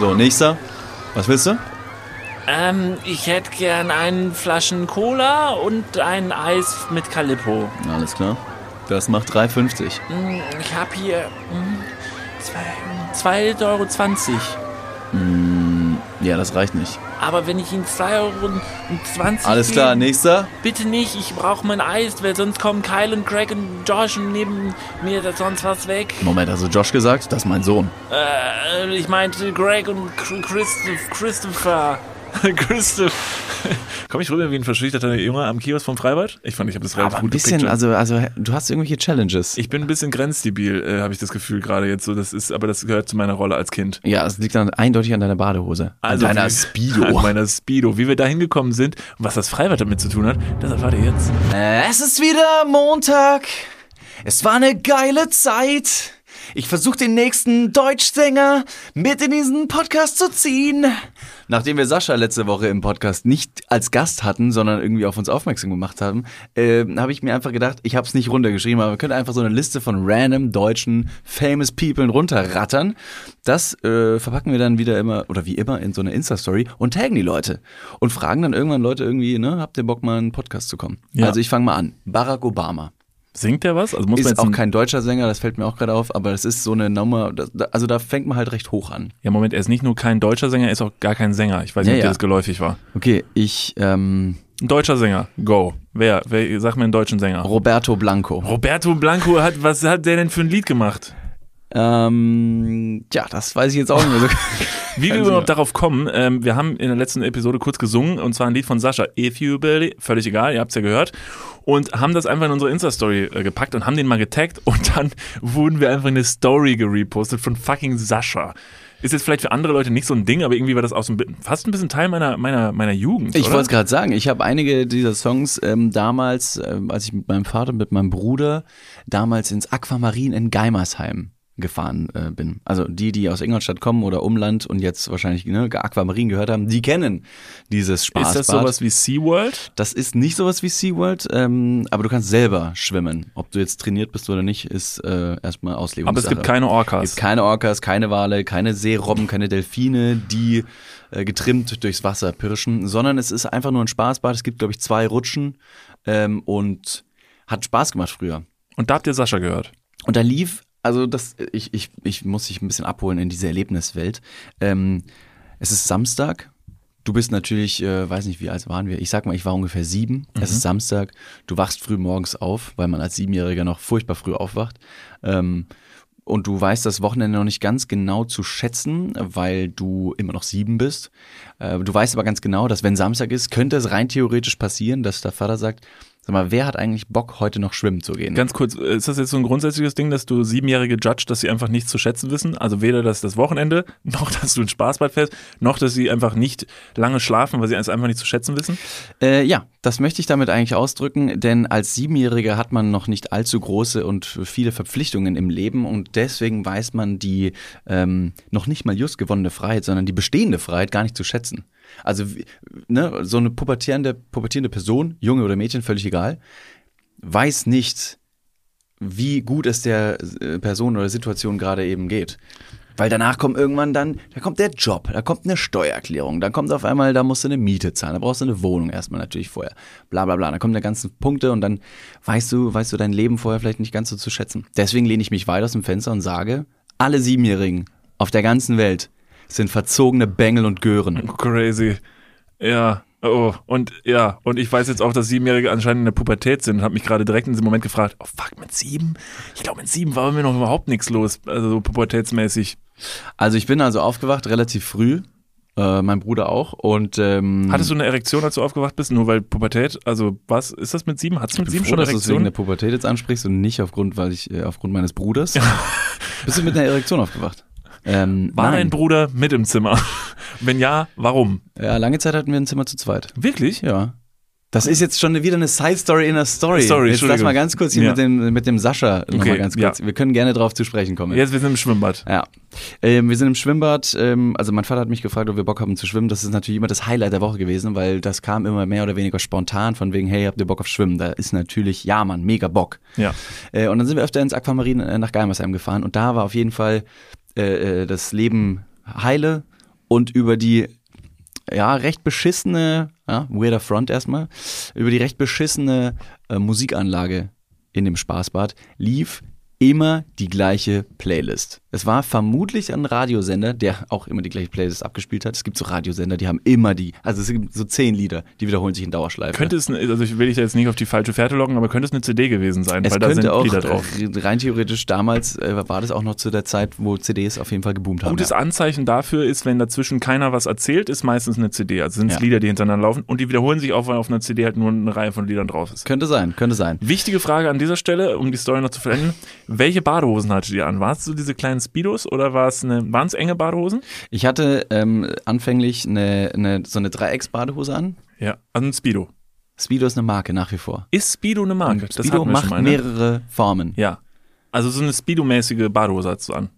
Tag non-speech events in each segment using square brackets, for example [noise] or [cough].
So, nächster. Was willst du? Ähm, ich hätte gern einen Flaschen Cola und ein Eis mit Calippo. Alles klar. Das macht 3,50. Hm, Ich hab hier hm, zwei- 2,20 Euro. Ja, das reicht nicht. Aber wenn ich Ihnen 2,20 Euro Alles klar, gebe, nächster. Bitte nicht, ich brauche mein Eis, weil sonst kommen Kyle und Craig und Josh und nehmen mir da sonst was weg. Moment, also Josh gesagt? Das ist mein Sohn. Äh, ich meinte Greg und Ch- Christoph, Christopher. [laughs] Christoph. Komm ich rüber wie ein verschüchterter Junge am Kiosk vom Freibad? Ich fand, ich habe das relativ Aber ein gut bisschen, gepictured. also, also du hast irgendwelche Challenges. Ich bin ein bisschen grenzdebil, äh, habe ich das Gefühl gerade jetzt so. Das ist, aber das gehört zu meiner Rolle als Kind. ja, es liegt dann eindeutig an deiner Badehose. Also an deiner wie- Speedo. [laughs] An meiner Speedo. Wie wir da hingekommen sind und was das Freibad damit zu tun hat, das erfahrt ihr jetzt. Es ist wieder Montag. Es war eine geile Zeit. Ich versuche den nächsten Deutschsänger mit in diesen Podcast zu ziehen. Nachdem wir Sascha letzte Woche im Podcast nicht als Gast hatten, sondern irgendwie auf uns aufmerksam gemacht haben, äh, habe ich mir einfach gedacht, ich habe es nicht runtergeschrieben, aber wir können einfach so eine Liste von random deutschen famous people runterrattern. Das äh, verpacken wir dann wieder immer oder wie immer in so eine Insta-Story und taggen die Leute und fragen dann irgendwann Leute irgendwie, ne, habt ihr Bock mal in einen Podcast zu kommen? Ja. Also ich fange mal an. Barack Obama. Singt der was? Also muss man Ist jetzt auch ein- kein deutscher Sänger, das fällt mir auch gerade auf, aber es ist so eine Nummer, das, da- also da fängt man halt recht hoch an. Ja, Moment, er ist nicht nur kein deutscher Sänger, er ist auch gar kein Sänger. Ich weiß Ja, nicht, ob dir ja. das geläufig war. Okay, ich, ähm, Ein deutscher Sänger, go. Wer? Wer sag mir einen deutschen Sänger. Roberto Blanco. Roberto Blanco hat, was hat der denn für ein Lied gemacht? Ähm, ja, das weiß ich jetzt auch nicht mehr so. [laughs] Wie wir überhaupt darauf kommen, ähm, wir haben in der letzten Episode kurz gesungen und zwar ein Lied von Sascha, If You Believe, völlig egal, ihr habt's ja gehört und haben das einfach in unsere Insta-Story äh, gepackt und haben den mal getaggt [laughs] und dann wurden wir einfach in eine Story gerepostet von fucking Sascha. Ist jetzt vielleicht für andere Leute nicht so ein Ding, aber irgendwie war das auch so ein, fast ein bisschen Teil meiner, meiner, meiner Jugend, Ich wollte es gerade sagen, ich habe einige dieser Songs ähm, damals, ähm, als ich mit meinem Vater und mit meinem Bruder damals ins Aquamarin in Geimersheim gefahren äh, bin. Also die, die aus Ingolstadt kommen oder Umland und jetzt wahrscheinlich ne, Aquamarin gehört haben, die kennen dieses Spaßbad. Ist das sowas wie SeaWorld? Das ist nicht sowas wie SeaWorld, ähm, aber du kannst selber schwimmen. Ob du jetzt trainiert bist oder nicht, ist äh, erstmal Auslegungssache. Aber es gibt keine Es Orcas. gibt keine Orcas, keine Wale, keine Seerobben, keine Delfine, die äh, getrimmt durchs Wasser pirschen, sondern es ist einfach nur ein Spaßbad. Es gibt, glaube ich, zwei Rutschen ähm, und hat Spaß gemacht früher. Und da habt ihr Sascha gehört. Und da lief, also das, ich, ich, ich muss dich ein bisschen abholen in diese Erlebniswelt. Ähm, es ist Samstag. Du bist natürlich, äh, weiß nicht, wie alt waren wir? Ich sag mal, ich war ungefähr sieben. Es ist Samstag. Du wachst früh morgens auf, weil man als Siebenjähriger noch furchtbar früh aufwacht. Ähm, und du weißt das Wochenende noch nicht ganz genau zu schätzen, weil du immer noch sieben bist. Äh, du weißt aber ganz genau, dass wenn Samstag ist, könnte es rein theoretisch passieren, dass der Vater sagt, sag mal, wer hat eigentlich Bock, heute noch schwimmen zu gehen? Ganz kurz, ist das jetzt so ein grundsätzliches Ding, dass du Siebenjährige judge, dass sie einfach nichts zu schätzen wissen? Also weder das, das Wochenende, [laughs] noch dass du ein Spaßbad fährst, noch dass sie einfach nicht lange schlafen, weil sie es einfach nicht zu schätzen wissen? Äh, ja, das möchte ich damit eigentlich ausdrücken, denn als Siebenjähriger hat man noch nicht allzu große und viele Verpflichtungen im Leben und deswegen weiß man die ähm, noch nicht mal just gewonnene Freiheit, sondern die bestehende Freiheit gar nicht zu schätzen. Also ne, so eine pubertierende, pubertierende Person, Junge oder Mädchen, völlig egal, weiß nicht, wie gut es der äh, Person oder Situation gerade eben geht. Weil danach kommt irgendwann dann, da kommt der Job, da kommt eine Steuererklärung, dann kommt auf einmal, da musst du eine Miete zahlen, da brauchst du eine Wohnung erstmal natürlich vorher, bla bla bla. Dann kommen da ganzen Punkte und dann weißt du, weißt du dein Leben vorher vielleicht nicht ganz so zu schätzen. Deswegen lehne ich mich weit aus dem Fenster und sage, alle Siebenjährigen auf der ganzen Welt sind verzogene Bengel und Gören. Crazy. Ja. Oh, und ja, und ich weiß jetzt auch, dass Siebenjährige anscheinend in der Pubertät sind und habe mich gerade direkt in diesem Moment gefragt, oh fuck, mit sieben? Ich glaube, mit sieben war bei mir noch überhaupt nichts los, also so pubertätsmäßig. Also ich bin also aufgewacht relativ früh, äh, mein Bruder auch und ähm, Hattest du eine Erektion, als du aufgewacht bist? Nur weil Pubertät? Also was ist das mit sieben? Hattest du mit sieben froh, schon dass du es wegen Erektion? der Pubertät jetzt ansprichst und nicht aufgrund, weil ich äh, aufgrund meines Bruders. [laughs] Bist du mit einer Erektion aufgewacht? Ähm, War nein. dein Bruder mit im Zimmer? [laughs] Wenn ja, warum? Ja, lange Zeit hatten wir ein Zimmer zu zweit. Wirklich? Ja. Das ist jetzt schon wieder eine Side-Story in der Story. Sorry, jetzt lass mal ganz kurz hier Ja. mit, dem, mit dem Sascha noch Okay, mal ganz kurz. ja. Wir können gerne drauf zu sprechen kommen. Jetzt, wir sind im Schwimmbad. Ja. Ähm, wir sind im Schwimmbad. Ähm, also mein Vater hat mich gefragt, ob wir Bock haben zu schwimmen. Das ist natürlich immer das Highlight der Woche gewesen, weil das kam immer mehr oder weniger spontan von wegen, hey, habt ihr Bock auf Schwimmen? Da ist natürlich, ja Mann, mega Bock. Ja. Äh, und dann sind wir öfter ins Aquamarin äh, nach Geimersheim gefahren und da war auf jeden Fall äh, äh, das Leben heile und über die ja, recht beschissene, ja, weirder Front erstmal, über die recht beschissene äh, Musikanlage in dem Spaßbad lief immer die gleiche Playlist. Es war vermutlich ein Radiosender, der auch immer die gleiche Playlist abgespielt hat. Es gibt so Radiosender, die haben immer die, also es gibt so zehn Lieder, die wiederholen sich in Dauerschleife. Könnte es, also ich will dich jetzt nicht auf die falsche Fährte locken, aber könnte es eine CD gewesen sein, es weil da könnte sind auch Lieder drauf. rein theoretisch damals äh, war das auch noch zu der Zeit, wo CDs auf jeden Fall geboomt haben. Gutes ja. Anzeichen dafür ist, wenn dazwischen keiner was erzählt, ist meistens eine CD. Also sind es Ja. Lieder, die hintereinander laufen und die wiederholen sich auch, weil auf einer CD halt nur eine Reihe von Liedern drauf ist. Könnte sein, könnte sein. Wichtige Frage an dieser Stelle, um die Story noch zu vollenden. Welche Badehosen hattet ihr an? War es so diese kleinen Speedos oder war es eine, waren es enge Badehosen? Ich hatte ähm, anfänglich eine, eine, so eine Dreiecks-Badehose an. Ja, also ein Speedo. Speedo ist eine Marke nach wie vor. Ist Speedo eine Marke? Und Speedo macht mal, ne? mehrere Formen. Ja. Also so eine Speedo-mäßige Badehose hast du an.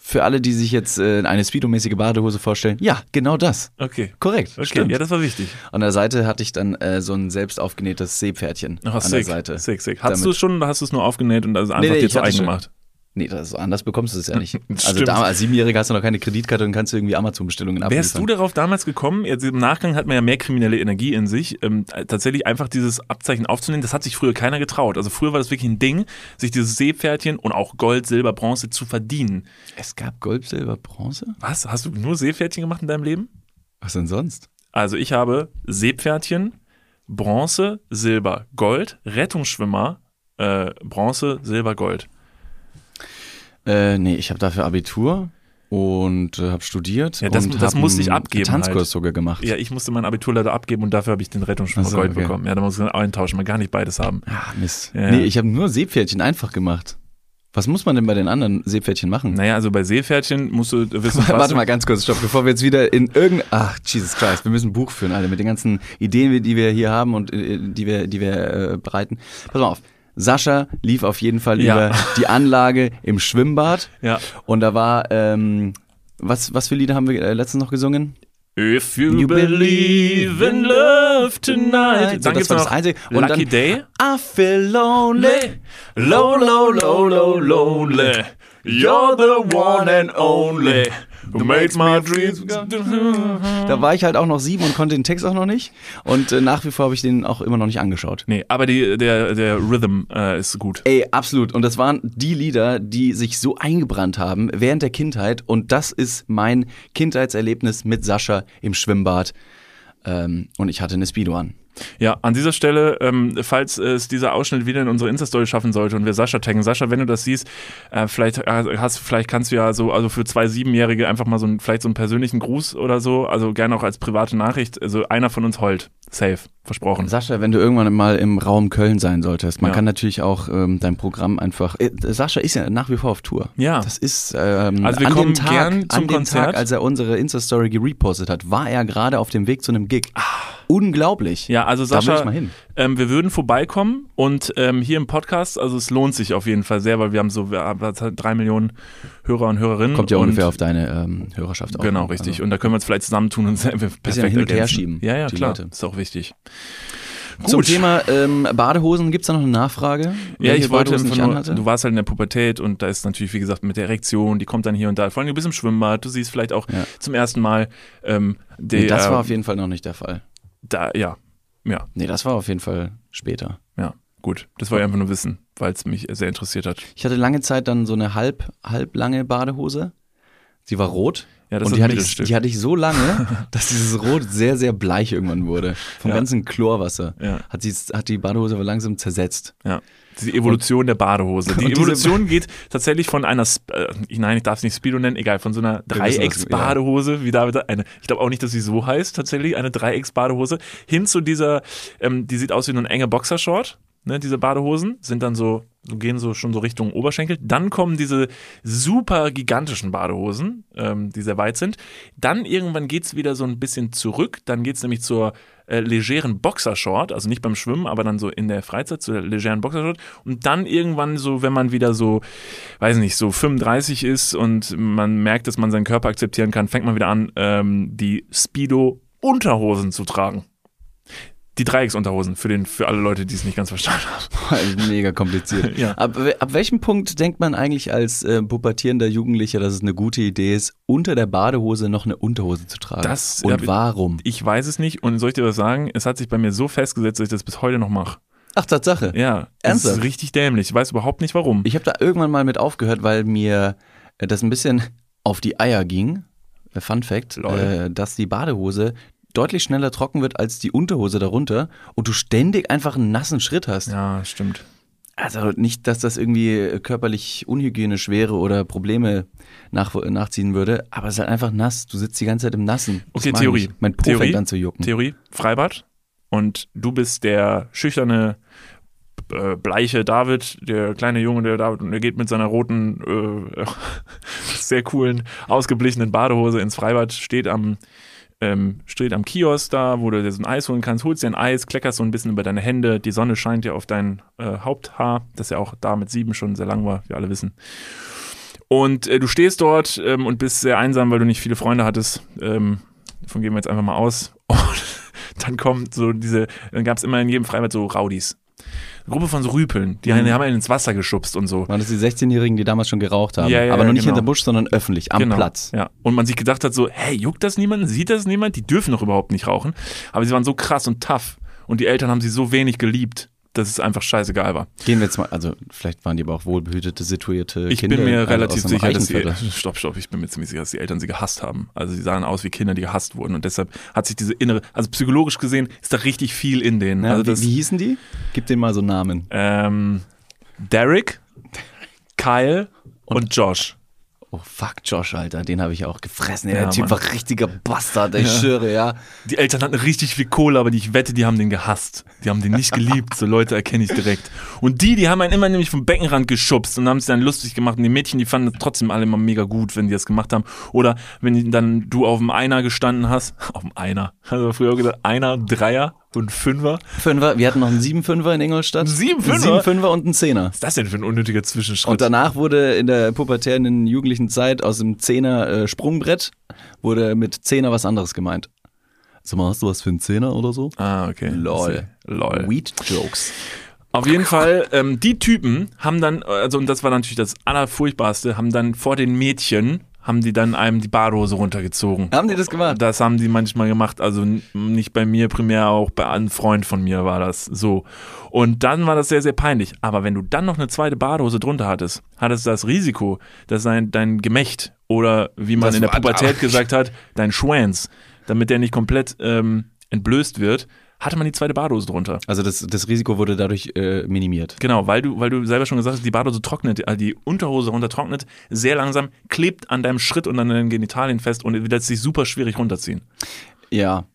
Für alle, die sich jetzt äh, eine Speedo-mäßige Badehose vorstellen, ja, genau das. Okay. Korrekt, Okay, stimmt. ja, das war wichtig. An der Seite hatte ich dann äh, so ein selbst aufgenähtes Seepferdchen Ach, an sick, der Seite. sick, sick. Damit- du es schon oder hast du es nur aufgenäht und also einfach nee, dir ich zu eigen gemacht? Nee, das, anders bekommst du es ja nicht. [laughs] Also damals, als Siebenjähriger hast du noch keine Kreditkarte und kannst du irgendwie Amazon-Bestellungen abliefern. Wärst du darauf damals gekommen, jetzt im Nachgang hat man ja mehr kriminelle Energie in sich, ähm, tatsächlich einfach dieses Abzeichen aufzunehmen, das hat sich früher keiner getraut. Also früher war das wirklich ein Ding, sich dieses Seepferdchen und auch Gold, Silber, Bronze zu verdienen. Es gab Gold, Silber, Bronze? Was? Hast du nur Seepferdchen gemacht in deinem Leben? Was denn sonst? Also ich habe Seepferdchen, Bronze, Silber, Gold, Rettungsschwimmer, äh, Bronze, Silber, Gold. Äh, nee, ich habe dafür Abitur und äh, habe studiert. Ja, das- und das hab musste ich einen abgeben Tanzkurs halt. sogar gemacht. Ja, ich musste mein Abitur leider abgeben und dafür habe ich den Rettungsschwimmer Ach so, Gold okay. bekommen. Ja, da muss ich eintauschen, man gar nicht beides haben. Ah, Mist. Ja. Nee, ich habe nur Seepferdchen einfach gemacht. Was muss man denn bei den anderen Seepferdchen machen? Naja, also bei Seepferdchen musst du [laughs] wissen, was Warte mal ganz kurz, stopp, bevor wir jetzt wieder in irgendein. Ach, Jesus Christ, wir müssen ein Buch führen, Alter, mit den ganzen Ideen, die wir hier haben und äh, die wir, die wir äh, bereiten. Pass mal auf. Sascha lief auf jeden Fall Ja. über die Anlage im Schwimmbad. Ja. Und da war, ähm, was, was für Lieder haben wir äh, letztens noch gesungen? If you, You believe in love tonight. So, Dann das war das Einzige. Und Lucky dann- Day. I feel lonely. Low, low, low, low, lonely. You're the one and only. Who makes my dreams. Da war ich halt auch noch sieben und konnte den Text auch noch nicht. Und äh, nach wie vor habe ich den auch immer noch nicht angeschaut. Nee, aber die, der, der Rhythm äh, ist gut. Ey, absolut. Und das waren die Lieder, die sich so eingebrannt haben während der Kindheit. Und das ist mein Kindheitserlebnis mit Sascha im Schwimmbad. Ähm, und ich hatte eine Speedo an. Ja, an dieser Stelle, ähm, falls es dieser Ausschnitt wieder in unsere Insta-Story schaffen sollte und wir Sascha taggen, Sascha, wenn du das siehst, äh, vielleicht äh, hast, vielleicht kannst du ja so, also für zwei Siebenjährige einfach mal so einen, vielleicht so einen persönlichen Gruß oder so, also gerne auch als private Nachricht, also einer von uns heult. Safe. Versprochen. Sascha, wenn du irgendwann mal im Raum Köln sein solltest, man Ja. kann natürlich auch ähm, dein Programm einfach. Äh, Sascha ist ja nach wie vor auf Tour. Ja. Das ist ähm, Also wir an kommen dem Tag, gern zum an dem Konzert. Tag, als er unsere Insta-Story gerepostet hat, war er gerade auf dem Weg zu einem Gig. Unglaublich. Ja, also Sascha, ich mal hin. Ähm, wir würden vorbeikommen und ähm, hier im Podcast, also es lohnt sich auf jeden Fall sehr, weil wir haben so wir haben halt drei Millionen Hörer und Hörerinnen. Kommt ja ungefähr auf deine ähm, Hörerschaft auch. Genau, an. richtig. Also, Und da können wir uns vielleicht zusammentun und perfekt hin und her schieben, Ja, ja, klar. Leute. Ist auch wichtig. Zum Gut. Thema ähm, Badehosen, gibt es da noch eine Nachfrage? Ja, ich wollte ich nur, du warst halt in der Pubertät und da ist natürlich, wie gesagt, mit der Erektion, die kommt dann hier und da. Vor allem, du bist im Schwimmbad, du siehst vielleicht auch Ja. zum ersten Mal ähm, der, nee, das war auf jeden Fall noch nicht der Fall. Da, ja, ja, Nee, das war auf jeden Fall später. ja, gut. Das wollte ich einfach nur wissen, weil es mich sehr interessiert hat. Ich hatte lange Zeit dann so eine halb, halb lange Badehose. Sie war rot. Ja, das und die hatte, ich, die hatte ich so lange, [laughs] dass dieses Rot sehr, sehr bleich irgendwann wurde. Vom Ja. ganzen Chlorwasser. Ja. Hat, sie, hat die Badehose aber langsam zersetzt. Ja. Die Evolution der Badehose. Die Evolution geht tatsächlich von einer, äh, nein, ich darf es nicht Speedo nennen, egal, von so einer Dreiecks-Badehose, wie David eine, ich glaube auch nicht, dass sie so heißt, tatsächlich, eine Dreiecks-Badehose, hin zu dieser, ähm, die sieht aus wie eine enge Boxershort. Ne, diese Badehosen sind dann so, so, gehen so schon so Richtung Oberschenkel. Dann kommen diese super gigantischen Badehosen, ähm, die sehr weit sind. Dann irgendwann geht's wieder so ein bisschen zurück. Dann geht's nämlich zur äh, legeren Boxershort, also nicht beim Schwimmen, aber dann so in der Freizeit zur legeren Boxershort. Und dann irgendwann so, wenn man wieder so, weiß nicht, so 35 ist und man merkt, dass man seinen Körper akzeptieren kann, fängt man wieder an, ähm, die Speedo-Unterhosen zu tragen. Die Dreiecksunterhosen für, den, für alle Leute, die es nicht ganz verstanden haben. [laughs] Mega kompliziert. [laughs] Ja. ab, ab welchem Punkt denkt man eigentlich als äh, pubertierender Jugendlicher, dass es eine gute Idee ist, unter der Badehose noch eine Unterhose zu tragen? Das- Und ja, warum? Ich weiß es nicht und soll ich dir was sagen? Es hat sich bei mir so festgesetzt, dass ich das bis heute noch mache. Ach, Tatsache. Ja, das Ernsthaft? ist richtig dämlich. Ich weiß überhaupt nicht warum. Ich habe da irgendwann mal mit aufgehört, weil mir äh, das ein bisschen [laughs] auf die Eier ging. Äh, Fun Fact, äh, dass die Badehose deutlich schneller trocken wird als die Unterhose darunter und du ständig einfach einen nassen Schritt hast. ja, stimmt. Also nicht, dass das irgendwie körperlich unhygienisch wäre oder Probleme nach, nachziehen würde, aber es ist halt einfach nass. Du sitzt die ganze Zeit im Nassen. Das Okay, Theorie. ich. Mein Po Theorie. fängt an zu jucken. Theorie, Freibad und du bist der schüchterne, äh, bleiche David, der kleine Junge, der David, und er geht mit seiner roten, äh, [laughs] sehr coolen, ausgeblichenen Badehose ins Freibad, steht am, ähm, steht am Kiosk da, wo du dir so ein Eis holen kannst, holst dir ein Eis, kleckerst so ein bisschen über deine Hände, die Sonne scheint ja auf dein äh, Haupthaar, das ja auch da mit sieben schon sehr lang war, wir alle wissen. Und äh, du stehst dort ähm, und bist sehr einsam, weil du nicht viele Freunde hattest. Ähm, davon gehen wir jetzt einfach mal aus. [laughs] Und dann kommt so diese, dann gab es immer in jedem Freibad so Raudis. Eine Gruppe von so Rüpeln, die, Mhm. haben einen ins Wasser geschubst und so. Waren das die 16-Jährigen, die damals schon geraucht haben? Ja, ja, aber noch nicht genau. hinter Busch, sondern öffentlich, am Genau, Platz. Ja. Und man sich gedacht hat so, hey, juckt das niemand? Sieht das niemand? Die dürfen doch überhaupt nicht rauchen. Aber sie waren so krass und tough. Und die Eltern haben sie so wenig geliebt, dass es einfach scheißegal war. Gehen wir jetzt mal, also vielleicht waren die aber auch wohlbehütete, situierte Ich Kinder. bin mir also relativ sicher, dass die, [laughs] stopp, stopp, ich bin mir ziemlich sicher, dass die Eltern sie gehasst haben. Also sie sahen aus wie Kinder, die gehasst wurden und deshalb hat sich diese innere, also psychologisch gesehen ist da richtig viel in denen. Ja, also wie, das, wie hießen die? Gib denen mal so Namen. ähm, Derek, [laughs] Kyle und, Josh. Oh fuck, Josh, Alter, den habe ich auch gefressen. Ja, der Typ Mann. war richtiger Bastard, ich schwöre, ja. Die Eltern hatten richtig viel Kohle, aber ich wette, die haben den gehasst. Die haben den nicht geliebt. So Leute erkenne ich direkt. Und die, die haben einen immer nämlich vom Beckenrand geschubst und haben sich dann lustig gemacht. Und die Mädchen, die fanden das trotzdem alle immer mega gut, wenn die das gemacht haben. Oder wenn dann du auf dem Einer gestanden hast. [laughs] Auf dem Einer. Also früher gesagt, Einer, Dreier und Fünfer. Fünfer, wir hatten noch einen Siebenfünfer in Ingolstadt. Siebenfünfer? Einen Siebenfünfer und einen Zehner. Was ist das denn für ein unnötiger Zwischenschritt? Und danach wurde in der pubertären jugendlichen Zeit aus dem Zehner äh, Sprungbrett wurde mit Zehner was anderes gemeint. Sag mal, hast du was für einen Zehner oder so? ah, okay. Lol. Lol. Weed Jokes. Auf jeden Fall, ähm, die Typen haben dann, also und das war natürlich das Allerfurchtbarste, haben dann vor den Mädchen, haben die dann einem die Badehose runtergezogen. Haben die das gemacht? Das haben die manchmal gemacht, also nicht bei mir primär, auch bei einem Freund von mir war das so. Und dann war das sehr, sehr peinlich. Aber wenn du dann noch eine zweite Badehose drunter hattest, hattest du das Risiko, dass dein, dein Gemächt oder wie man Das in der Pubertät gesagt hat, dein Schwanz, damit der nicht komplett ähm, entblößt wird, hatte man die zweite Badehose drunter. Also das, das Risiko wurde dadurch äh, minimiert. Genau, weil du, weil du selber schon gesagt hast, die Badehose trocknet, also die Unterhose runter trocknet, sehr langsam, klebt an deinem Schritt und an deinen Genitalien fest und lässt sich super schwierig runterziehen. Ja.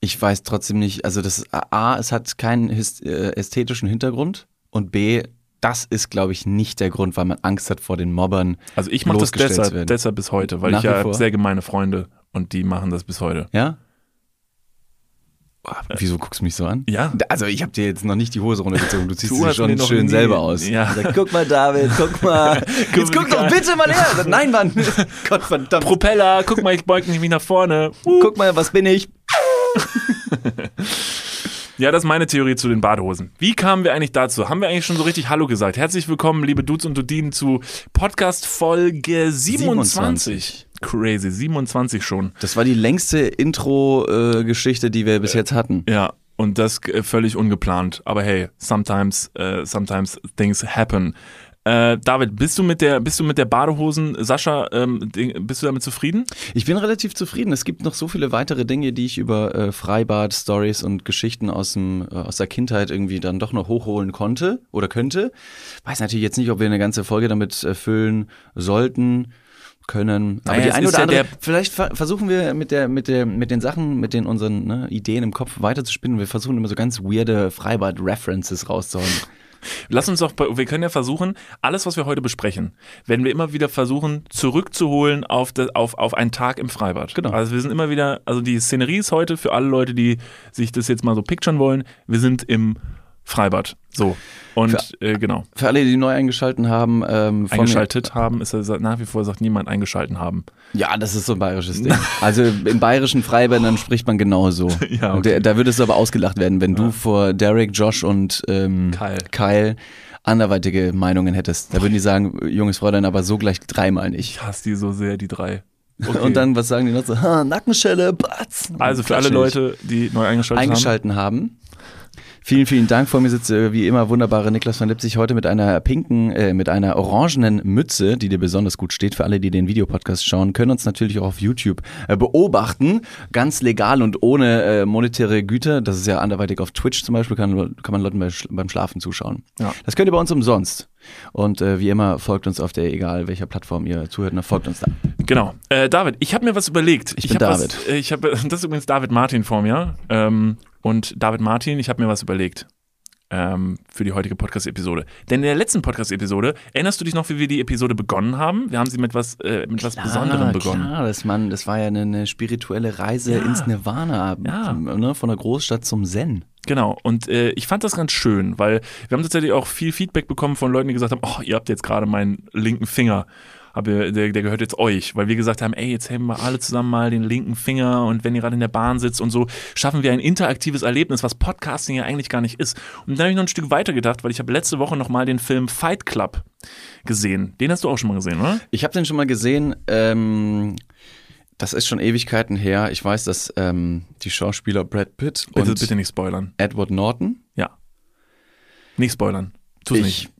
Ich weiß trotzdem nicht, also das A, es hat keinen äh, ästhetischen Hintergrund und B, das ist, glaube ich, nicht der Grund, weil man Angst hat vor den Mobbern. Also ich mache das deshalb, deshalb bis heute, weil Nach ich ja sehr gemeine Freunde und die machen das bis heute. Ja? Wieso guckst du mich so an? Ja. Also ich habe dir jetzt noch nicht die Hose runtergezogen, du [laughs] ziehst Du sie schon schön nie- selber aus. Ja. Sag, guck mal, David, guck [laughs] mal. Jetzt guck doch bitte mal her. Sag, [laughs] Nein, Mann. Gott verdammt. Propeller, guck mal, ich beug mich nach vorne. Uh. Guck mal, was bin ich? Ja, das ist meine Theorie zu den Badehosen. Wie kamen wir eigentlich dazu? Haben wir eigentlich schon so richtig Hallo gesagt? Herzlich willkommen, liebe Dudes und Dudinen, zu Podcast Folge 27. Crazy, 27 schon. Das war die längste Intro-Geschichte, die wir bis jetzt hatten. Ja, und das äh, völlig ungeplant. Aber hey, sometimes, äh, sometimes things happen. Äh, David, bist du mit der, bist du mit der Badehosen, Sascha, ähm, bist du damit zufrieden? Ich bin relativ zufrieden. Es gibt noch so viele weitere Dinge, die ich über äh, Freibad, Stories und Geschichten aus, dem, äh, aus der Kindheit irgendwie dann doch noch hochholen konnte oder könnte. Weiß natürlich jetzt nicht, ob wir eine ganze Folge damit äh, füllen sollten können. Aber Naja, die eine oder ja andere, vielleicht ver versuchen wir mit der, mit der, mit den Sachen, mit den unseren ne, Ideen im Kopf weiterzuspinnen. Wir versuchen immer so ganz weirde Freibad-References rauszuhauen. [laughs] Lass uns doch, wir können ja versuchen, alles, was wir heute besprechen, werden wir immer wieder versuchen, zurückzuholen auf, das, auf, auf einen Tag im Freibad. Genau. Also wir sind immer wieder, also die Szenerie ist heute für alle Leute, die sich das jetzt mal so picturen wollen, wir sind im Freibad. So. Und äh, genau. Für alle, die neu eingeschalten haben, ähm, Eingeschaltet haben, ist er nach wie vor sagt niemand eingeschalten haben. Mir, ja, das ist so ein bayerisches Ding. Also in bayerischen Freibädern spricht man genauso. [laughs] Ja, okay. da, da würdest du aber ausgelacht werden, wenn du vor Derek, Josh und ähm, Kyle. Kyle anderweitige Meinungen hättest. Da würden die sagen, junges Fräulein, aber so gleich dreimal nicht. Ich hasse die so sehr, die drei. [laughs] Okay. Und dann, was sagen die noch so? Ha, Nackenschelle, Batz. Also für alle. Leute, die neu eingeschaltet, eingeschalten haben. Vielen, vielen Dank. Vor mir sitzt äh, wie immer wunderbare Niklas von Lipzig heute mit einer pinken, äh, mit einer orangenen Mütze, die dir besonders gut steht. Für alle, die den Videopodcast schauen, können uns natürlich auch auf YouTube äh, beobachten. Ganz legal und ohne äh, monetäre Güter. Das ist ja anderweitig auf Twitch zum Beispiel, kann, kann man Leuten bei, beim Schlafen zuschauen. Ja. Das könnt ihr bei uns umsonst. Und äh, wie immer folgt uns auf der, egal welcher Plattform ihr zuhört, na, folgt uns da. Genau. Äh, David, ich habe mir was überlegt. Ich bin hab David. Was, äh, ich habe, [laughs] das ist übrigens David Martin vor mir. Ähm, und David Martin, ich habe mir was überlegt. Ähm, für die heutige Podcast-Episode. Denn in der letzten Podcast-Episode, erinnerst du dich noch, wie wir die Episode begonnen haben? Wir haben sie mit was, äh, mit was Besonderem begonnen. Klar, das, das war ja eine, eine spirituelle Reise Ja. ins Nirvana, Ja. ne, von der Großstadt zum Zen. Genau, und äh, ich fand das ganz schön, weil wir haben tatsächlich auch viel Feedback bekommen von Leuten, die gesagt haben, oh, ihr habt jetzt gerade meinen linken Finger, hab der, der gehört jetzt euch, weil wir gesagt haben, ey, jetzt heben wir alle zusammen mal den linken Finger und wenn ihr gerade in der Bahn sitzt und so, schaffen wir ein interaktives Erlebnis, was Podcasting ja eigentlich gar nicht ist. Und dann habe ich noch ein Stück weiter gedacht, weil ich habe letzte Woche noch mal den Film Fight Club gesehen. Den hast du auch schon mal gesehen, oder? Ich habe den schon mal gesehen. Ähm, das ist schon Ewigkeiten her. Ich weiß, dass ähm, die Schauspieler Brad Pitt Bitte, und bitte nicht spoilern. Edward Norton. Ja. Nicht spoilern. Tu's nicht.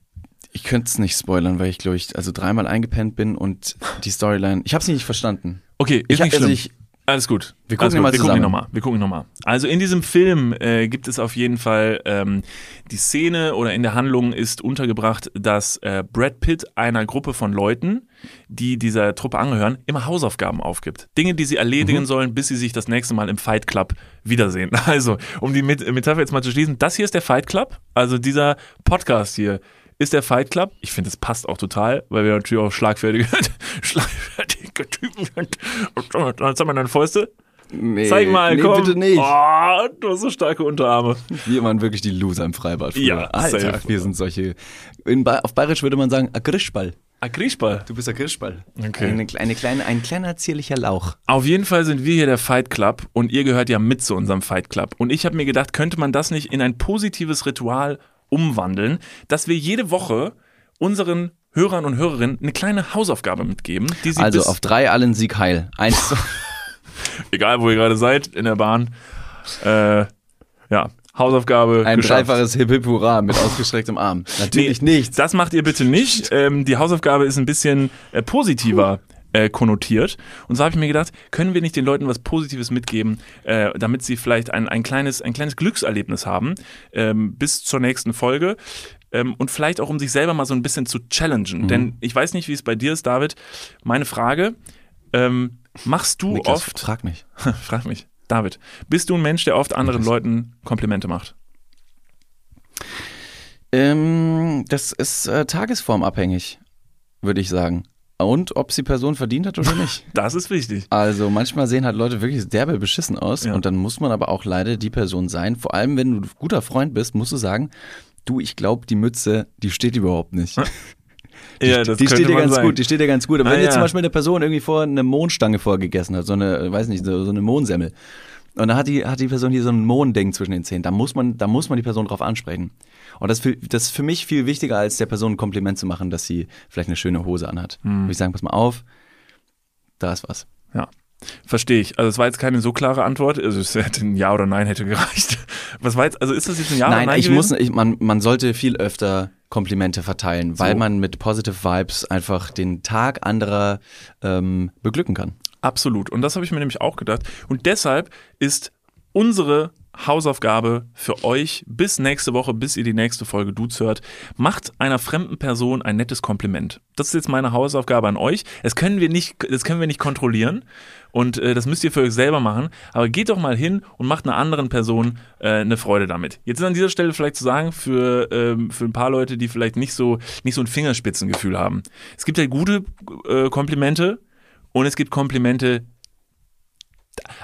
Ich, könnte es nicht spoilern, weil ich glaube ich also dreimal eingepennt bin und die Storyline. Ich habe sie nicht verstanden. Okay, ist Ich, nicht also schlimm. ich, Alles gut. Wir gucken Alles gut. wir gucken nochmal. Wir gucken nochmal. Also in diesem Film äh, gibt es auf jeden Fall ähm, die Szene oder in der Handlung ist untergebracht, dass äh, Brad Pitt einer Gruppe von Leuten, die dieser Truppe angehören, immer Hausaufgaben aufgibt. Dinge, die sie erledigen Mhm. sollen, bis sie sich das nächste Mal im Fight Club wiedersehen. [laughs] Also, um die Met Metapher jetzt mal zu schließen, das hier ist der Fight Club. Also dieser Podcast hier ist der Fight Club. Ich finde, es passt auch total, weil wir natürlich auch schlagfertige, [laughs] schlagfertige Typen sind. Und Jetzt haben wir deine Fäuste. nee, Zeig mal, nee, komm. bitte nicht. Oh, du hast so starke Unterarme. Wir waren wirklich die Loser im Freibad. Früher. Ja, Alter, safe. wir sind solche. Ba auf Bayerisch würde man sagen, a Grischball. Agrischball. Du bist a Grischball. Okay. Eine, eine kleine, ein kleiner zierlicher Lauch. Auf jeden Fall sind wir hier der Fight Club und ihr gehört ja mit zu unserem Fight Club. Und ich habe mir gedacht, könnte man das nicht in ein positives Ritual umwandeln, dass wir jede Woche unseren Hörern und Hörerinnen eine kleine Hausaufgabe mitgeben, die sie Also auf drei allen Sieg heil. Eins, [laughs] egal wo ihr gerade seid, in der Bahn, äh, ja, Hausaufgabe ein geschafft. dreifaches Hip Hip Hurra mit ausgestrecktem Arm. [laughs] Natürlich nicht. Das macht ihr bitte nicht. Ähm, die Hausaufgabe ist ein bisschen äh, positiver äh, konnotiert. Und so habe ich mir gedacht, können wir nicht den Leuten was Positives mitgeben, äh, damit sie vielleicht ein, ein, kleines, ein kleines Glückserlebnis haben ähm, bis zur nächsten Folge. Ähm, und vielleicht auch, um sich selber mal so ein bisschen zu challengen. Mhm. Denn ich weiß nicht, wie es bei dir ist, David. Meine Frage, ähm, machst du Niklas, oft, frag mich. [laughs] frag mich, David, bist du ein Mensch, der oft anderen Leuten Komplimente macht? Ähm, das ist äh, tagesformabhängig, würde ich sagen. Und ob sie Person verdient hat oder [laughs] nicht. Das ist wichtig. Also manchmal sehen halt Leute wirklich derbe beschissen aus Ja. und dann muss man aber auch leider die Person sein. Vor allem, wenn du guter Freund bist, musst du sagen, du, ich glaube, die Mütze, die steht überhaupt nicht. [laughs] Die, ja, das die steht dir ganz sagen. gut, die steht dir ganz gut. Aber Ah, wenn dir ja. zum Beispiel eine Person irgendwie vor eine Mondstange vorgegessen hat, so eine, weiß nicht, so, so eine Mohnsemmel, und dann hat die, hat die Person hier so ein Mohnding zwischen den Zähnen, da muss man, da muss man die Person drauf ansprechen. Und das, ist für- das ist für mich viel wichtiger, als der Person ein Kompliment zu machen, dass sie vielleicht eine schöne Hose anhat. Hm. Würde ich sagen, pass mal auf, da ist was. Ja. Verstehe ich. Also es war jetzt keine so klare Antwort. Also es hätte ein Ja oder Nein hätte gereicht. [laughs] Was war jetzt, also ist das jetzt ein Ja Nein, oder Nein ich gewesen? muss, ich, man, man sollte viel öfter Komplimente verteilen, weil So. man mit Positive Vibes einfach den Tag anderer ähm, beglücken kann. Absolut. Und das habe ich mir nämlich auch gedacht. Und deshalb ist unsere Hausaufgabe für euch bis nächste Woche, bis ihr die nächste Folge Dudes hört, macht einer fremden Person ein nettes Kompliment. Das ist jetzt meine Hausaufgabe an euch. Das können wir nicht, das können wir nicht kontrollieren und äh, das müsst ihr für euch selber machen. Aber geht doch mal hin und macht einer anderen Person äh, eine Freude damit. Jetzt ist an dieser Stelle vielleicht zu sagen für ähm, für ein paar Leute, die vielleicht nicht so nicht so ein Fingerspitzengefühl haben. Es gibt ja gute äh, Komplimente und es gibt Komplimente,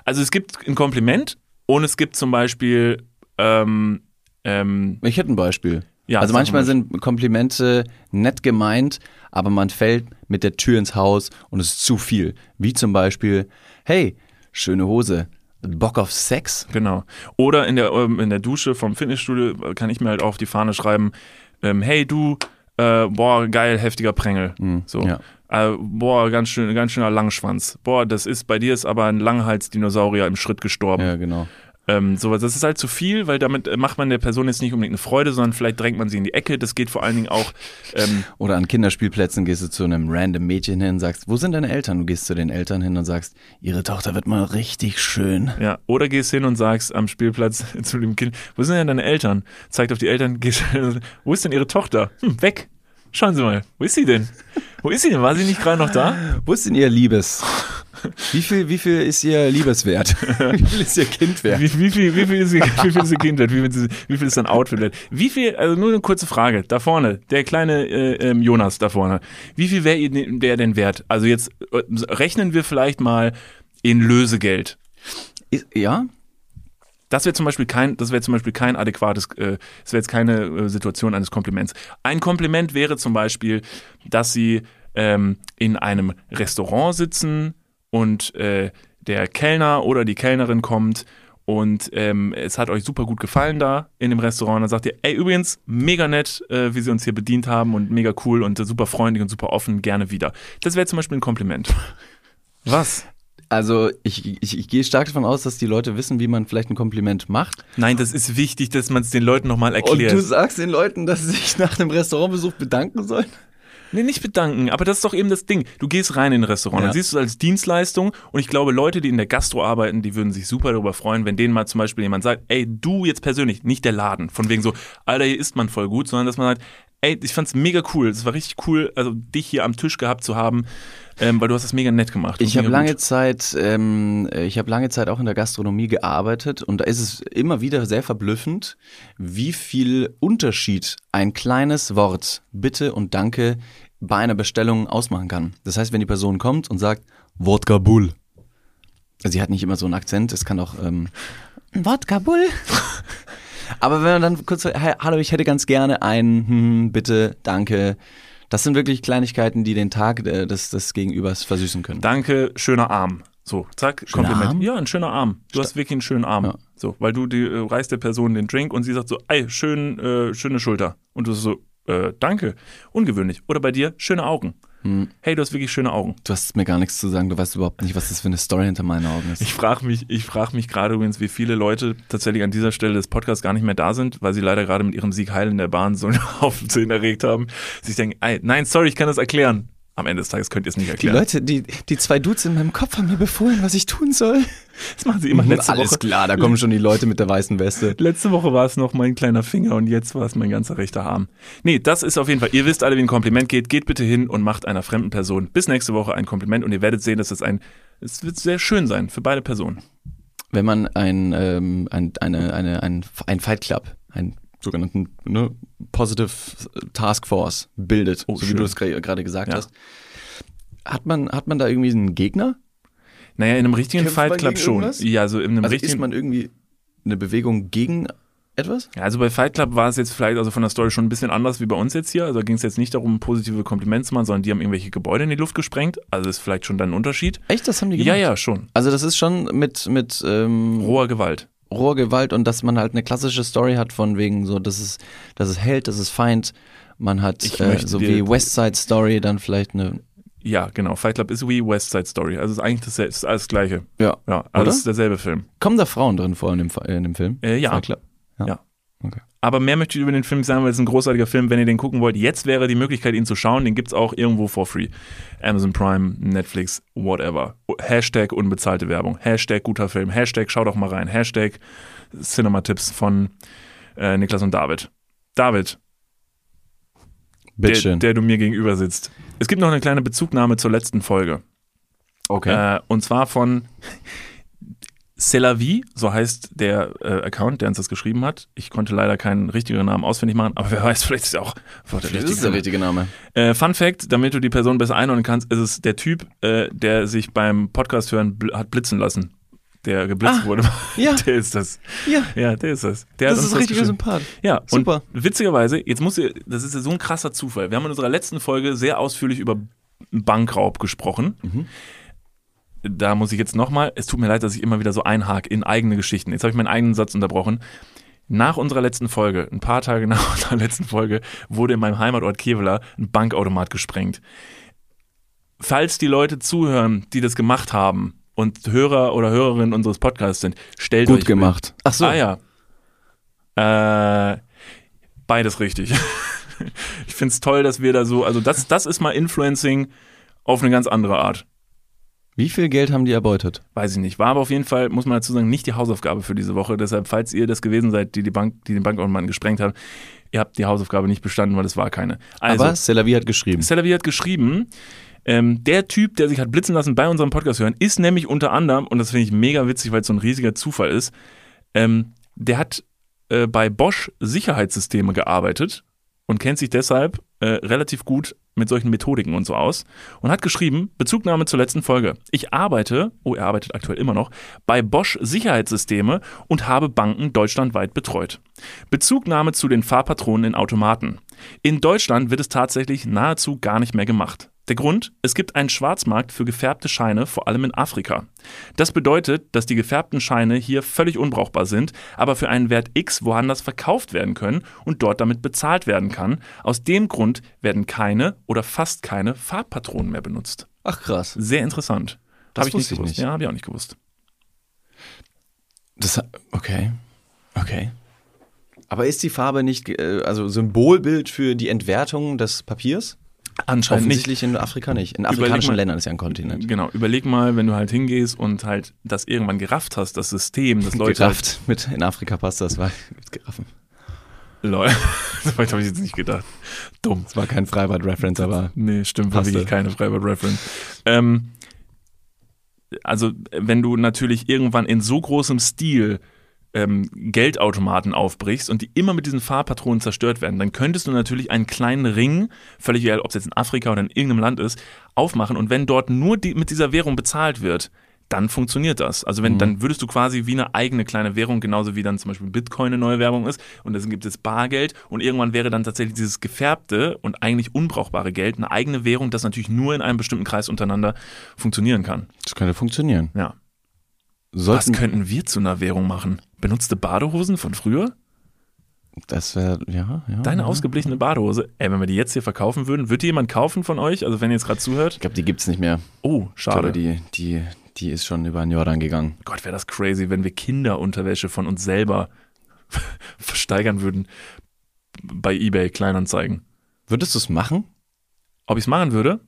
also es gibt ein Kompliment und es gibt zum Beispiel ähm, Ähm, Ich hätte ein Beispiel. Ja, also manchmal mal. sind Komplimente nett gemeint, aber man fällt mit der Tür ins Haus und es ist zu viel. Wie zum Beispiel, hey, schöne Hose, Bock auf Sex? Genau. Oder in der, ähm, in der Dusche vom Fitnessstudio kann ich mir halt auf die Fahne schreiben, ähm, hey du, äh, boah, geil, heftiger Prängel. so. ja. Äh, boah, ganz schön, ganz schöner Langschwanz. Boah, das ist, bei dir ist aber ein Langhalsdinosaurier im Schritt gestorben. Ja, genau. Ähm, sowas, das ist halt zu viel, weil damit äh, macht man der Person jetzt nicht unbedingt eine Freude, sondern vielleicht drängt man sie in die Ecke. Das geht vor allen Dingen auch, ähm, Oder an Kinderspielplätzen gehst du zu einem random Mädchen hin und sagst, wo sind deine Eltern? Du gehst zu den Eltern hin und sagst, ihre Tochter wird mal richtig schön. ja, oder gehst hin und sagst am Spielplatz [laughs] zu dem Kind, wo sind denn deine Eltern? Zeigt auf die Eltern, [laughs] gehst, wo ist denn ihre Tochter? Hm, weg. Schauen Sie mal, wo ist sie denn? Wo ist sie denn? War sie nicht gerade noch da? Wo ist denn ihr Liebes? Wie viel, wie viel ist ihr Liebeswert? [laughs] wie viel ist ihr Kind wert? Wie, wie, viel, wie, viel ist, ihr- wie viel ist ihr Kind wert? Wie viel, ist, wie viel ist sein Outfit wert? Wie viel, also nur eine kurze Frage, da vorne, der kleine äh, ähm, Jonas da vorne, wie viel wäre der denn wert? Also jetzt äh, rechnen wir vielleicht mal in Lösegeld. Ist- Ja? Das wäre zum Beispiel kein, zum Beispiel kein adäquates, äh, das wäre jetzt keine äh, Situation eines Kompliments. Ein Kompliment wäre zum Beispiel, dass sie ähm, in einem Restaurant sitzen und äh, der Kellner oder die Kellnerin kommt und ähm, es hat euch super gut gefallen da in dem Restaurant. Dann sagt ihr, ey, übrigens, mega nett, äh, wie sie uns hier bedient haben und mega cool und äh, super freundlich und super offen, gerne wieder. Das wäre zum Beispiel ein Kompliment. Was? Also ich, ich, ich gehe stark davon aus, dass die Leute wissen, wie man vielleicht ein Kompliment macht. Nein, das ist wichtig, dass man es den Leuten nochmal Und erklärt. du sagst den Leuten, dass sie sich nach einem Restaurantbesuch bedanken sollen? Nee, nicht bedanken, aber das ist doch eben das Ding. Du gehst rein in ein Restaurant, Ja. dann siehst du es als Dienstleistung und ich glaube, Leute, die in der Gastro arbeiten, die würden sich super darüber freuen, wenn denen mal zum Beispiel jemand sagt, ey, du jetzt persönlich, nicht der Laden, von wegen so, Alter, hier isst man voll gut, sondern dass man sagt, ey, ich fand's mega cool, es war richtig cool, also dich hier am Tisch gehabt zu haben, ähm, weil du hast das mega nett gemacht. Ich habe lange gut. Zeit, ähm, ich habe lange Zeit auch in der Gastronomie gearbeitet und da ist es immer wieder sehr verblüffend, wie viel Unterschied ein kleines Wort Bitte und Danke bei einer Bestellung ausmachen kann. Das heißt, wenn die Person kommt und sagt Wodka Bull, also sie hat nicht immer so einen Akzent, es kann auch ähm, [laughs] Wodka Bull. Aber wenn man dann kurz, hallo, ich hätte ganz gerne ein, hm, bitte, danke. Das sind wirklich Kleinigkeiten, die den Tag äh, des, des Gegenübers versüßen können. Danke, schöner Arm. So, zack, Kompliment. Arm? Ja, ein schöner Arm. Du hast wirklich einen schönen Arm. Ja. So, weil du die, äh, reichst der Person den Drink und sie sagt so, ey, schön, äh, schöne Schulter. Und du so, äh, danke. Ungewöhnlich. Oder bei dir, schöne Augen. Hm. Hey, du hast wirklich schöne Augen. Du hast mir gar nichts zu sagen, du weißt überhaupt nicht, was das für eine Story hinter meinen Augen ist. Ich frage mich, ich frage mich gerade übrigens, wie viele Leute tatsächlich an dieser Stelle des Podcasts gar nicht mehr da sind, weil sie leider gerade mit ihrem Sieg heil in der Bahn so einen [laughs] Haufen Sinn erregt haben. Sich denken, ey, nein, sorry, ich kann das erklären. Am Ende des Tages könnt ihr es nicht die erklären. Leute, die, die zwei Dudes in meinem Kopf haben mir befohlen, was ich tun soll. das machen sie immer letzte Alles Woche. klar, da kommen schon die Leute mit der weißen Weste. Letzte Woche war es noch mein kleiner Finger und jetzt war es mein ganzer rechter Arm. Nee, das ist auf jeden Fall, ihr wisst alle, wie ein Kompliment geht. Geht bitte hin und macht einer fremden Person bis nächste Woche ein Kompliment und ihr werdet sehen, dass es ein, es wird sehr schön sein für beide Personen. Wenn man ein, ähm, ein, eine, eine, ein, ein Fight Club, einen sogenannten ne, Positive Task Force bildet, Oh, so wie schön. du es gerade gesagt Ja. hast, hat man, hat man da irgendwie einen Gegner? Naja, in einem richtigen Kämpft Fight Club schon. irgendwas? Ja, also in einem Also richtigen. ist man irgendwie eine Bewegung gegen etwas? Ja, also bei Fight Club war es jetzt vielleicht also von der Story schon ein bisschen anders wie bei uns jetzt hier. Also da ging es jetzt nicht darum, positive Komplimente zu machen, sondern die haben irgendwelche Gebäude in die Luft gesprengt. Also ist vielleicht schon dann ein Unterschied. Echt, das haben die Ja, gemacht? ja, schon. Also das ist schon mit, mit ähm, Roher Gewalt. Roher Gewalt und dass man halt eine klassische Story hat von wegen so, das ist, das ist Held, das ist Feind. Man hat äh, so wie West Side Story dann vielleicht eine, Ja, genau. Fight Club ist wie West Side Story. Also ist eigentlich das, ist alles Gleiche. ja. Ja, alles derselbe Film. Kommen da Frauen drin vor in dem, in dem Film? Äh, ja. Fight Club? Ja. Okay. Aber mehr möchte ich über den Film sagen, weil es ein großartiger Film. Wenn ihr den gucken wollt, jetzt wäre die Möglichkeit, ihn zu schauen. Den gibt's auch irgendwo for free. Amazon Prime, Netflix, whatever. Hashtag unbezahlte Werbung. Hashtag guter Film. Hashtag schau doch mal rein. Hashtag Cinema-Tipps von äh, Niklas und David. David, der, Bitteschön. der du mir gegenüber sitzt. Es gibt noch eine kleine Bezugnahme zur letzten Folge. okay. Äh, und zwar von Celavi, so heißt der äh, Account, der uns das geschrieben hat. Ich konnte leider keinen richtigeren Namen ausfindig machen, aber wer weiß, [laughs] vielleicht ist er auch einfach der richtige ist der richtige Name. Äh, Fun Fact, damit du die Person besser einordnen kannst, ist es der Typ, äh, der sich beim Podcast hören bl hat blitzen lassen. der geblitzt Ah, wurde. [laughs] ja. Der ist das. Ja, Ja, der ist das. Der das ist richtiger. Sympath. Ja, Super. und witzigerweise, jetzt muss ihr, das ist ja so ein krasser Zufall. Wir haben in unserer letzten Folge sehr ausführlich über Bankraub gesprochen. Mhm. Da muss ich jetzt nochmal, es tut mir leid, dass ich immer wieder so einhake in eigene Geschichten. Jetzt habe ich meinen eigenen Satz unterbrochen. Nach unserer letzten Folge, ein paar Tage [laughs] nach unserer letzten Folge, wurde in meinem Heimatort Kevela ein Bankautomat gesprengt. Falls die Leute zuhören, die das gemacht haben und Hörer oder Hörerinnen unseres Podcasts sind, stellt euch Gut gemacht. Ach so. Ah ja. Äh, beides richtig. [laughs] ich finde es toll, dass wir da so, also das, das ist mal Influencing auf eine ganz andere Art. Wie viel Geld haben die erbeutet? Weiß ich nicht. War aber auf jeden Fall, muss man dazu sagen, nicht die Hausaufgabe für diese Woche. Deshalb, falls ihr das gewesen seid, die die Bank, die den Bankautomaten gesprengt haben, ihr habt die Hausaufgabe nicht bestanden, weil es war keine. Also, Aber Selavi hat geschrieben. Selavi hat geschrieben, ähm, der Typ, der sich hat blitzen lassen bei unserem Podcast hören, ist nämlich unter anderem, und das finde ich mega witzig, weil es so ein riesiger Zufall ist, ähm, der hat äh, bei Bosch Sicherheitssysteme gearbeitet und kennt sich deshalb äh, relativ gut mit solchen Methodiken und so aus und hat geschrieben, Bezugnahme zur letzten Folge. Ich arbeite, oh, er arbeitet aktuell immer noch, bei Bosch Sicherheitssysteme und habe Banken deutschlandweit betreut. Bezugnahme zu den Fahrpatronen in Automaten. In Deutschland wird es tatsächlich nahezu gar nicht mehr gemacht. Der Grund? Es gibt einen Schwarzmarkt für gefärbte Scheine, vor allem in Afrika. Das bedeutet, dass die gefärbten Scheine hier völlig unbrauchbar sind, aber für einen Wert X woanders verkauft werden können und dort damit bezahlt werden kann. Aus dem Grund werden keine oder fast keine Farbpatronen mehr benutzt. Ach krass. Sehr interessant. Das Hab ich nicht ich gewusst. nicht. Ja, habe ich auch nicht gewusst. Das, okay. Okay. Aber ist die Farbe nicht, äh, also Symbolbild für die Entwertung des Papiers? Anscheinend nicht. Offensichtlich in Afrika nicht. In afrikanischen mal- Ländern ist ja ein Kontinent. Genau, überleg mal, wenn du halt hingehst und halt das irgendwann gerafft hast, das System, das Leute halt Gerafft. Mit in Afrika passt das, weil [laughs] gibt's Giraffen. Leute, [laughs] so weit habe ich jetzt nicht gedacht. Dumm. Das war kein Freibad-Reference, aber Nee, stimmt, war wirklich keine Freibad-Reference. Ähm, also, wenn du natürlich irgendwann in so großem Stil ähm, Geldautomaten aufbrichst und die immer mit diesen Fahrpatronen zerstört werden, dann könntest du natürlich einen kleinen Ring, völlig egal, ob es jetzt in Afrika oder in irgendeinem Land ist, aufmachen und wenn dort nur die, mit dieser Währung bezahlt wird, dann funktioniert das. Also wenn, dann würdest du quasi wie eine eigene kleine Währung, genauso wie dann zum Beispiel Bitcoin eine neue Währung ist und dann gibt es Bargeld und irgendwann wäre dann tatsächlich dieses gefärbte und eigentlich unbrauchbare Geld eine eigene Währung, das natürlich nur in einem bestimmten Kreis untereinander funktionieren kann. das könnte funktionieren. Ja. Was Sollten, könnten wir zu einer Währung machen? Benutzte Badehosen von früher? das wäre, ja, ja. Deine ja. ausgeblichene Badehose? Ey, wenn wir die jetzt hier verkaufen würden, würde die jemand kaufen von euch? Also wenn ihr jetzt gerade zuhört? Ich glaube, die gibt's nicht mehr. Oh, Ich glaube, schade. die, die, die ist schon über den Jordan gegangen. Gott, wäre das crazy, wenn wir Kinderunterwäsche von uns selber [laughs] versteigern würden bei eBay Kleinanzeigen. Würdest du es machen? Ob ich es machen würde?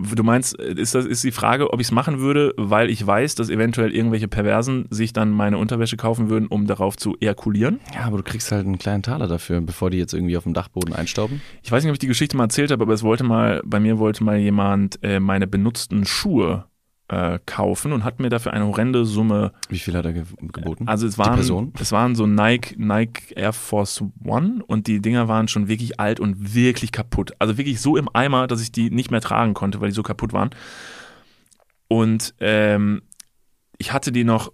Du meinst, ist das ist die Frage, ob ich es machen würde, weil ich weiß, dass eventuell irgendwelche Perversen sich dann meine Unterwäsche kaufen würden, um darauf zu ejakulieren? Ja, aber du kriegst halt einen kleinen Taler dafür, bevor die jetzt irgendwie auf dem Dachboden einstauben. Ich weiß nicht, ob ich die Geschichte mal erzählt habe, aber es wollte mal, bei mir wollte mal jemand äh, meine benutzten Schuhe äh, kaufen und hat mir dafür eine horrende Summe Wie viel hat er ge geboten? Also es waren, es waren so Nike, Nike Air Force One und die Dinger waren schon wirklich alt und wirklich kaputt. Also wirklich so im Eimer, dass ich die nicht mehr tragen konnte, weil die so kaputt waren. Und ähm, ich hatte die noch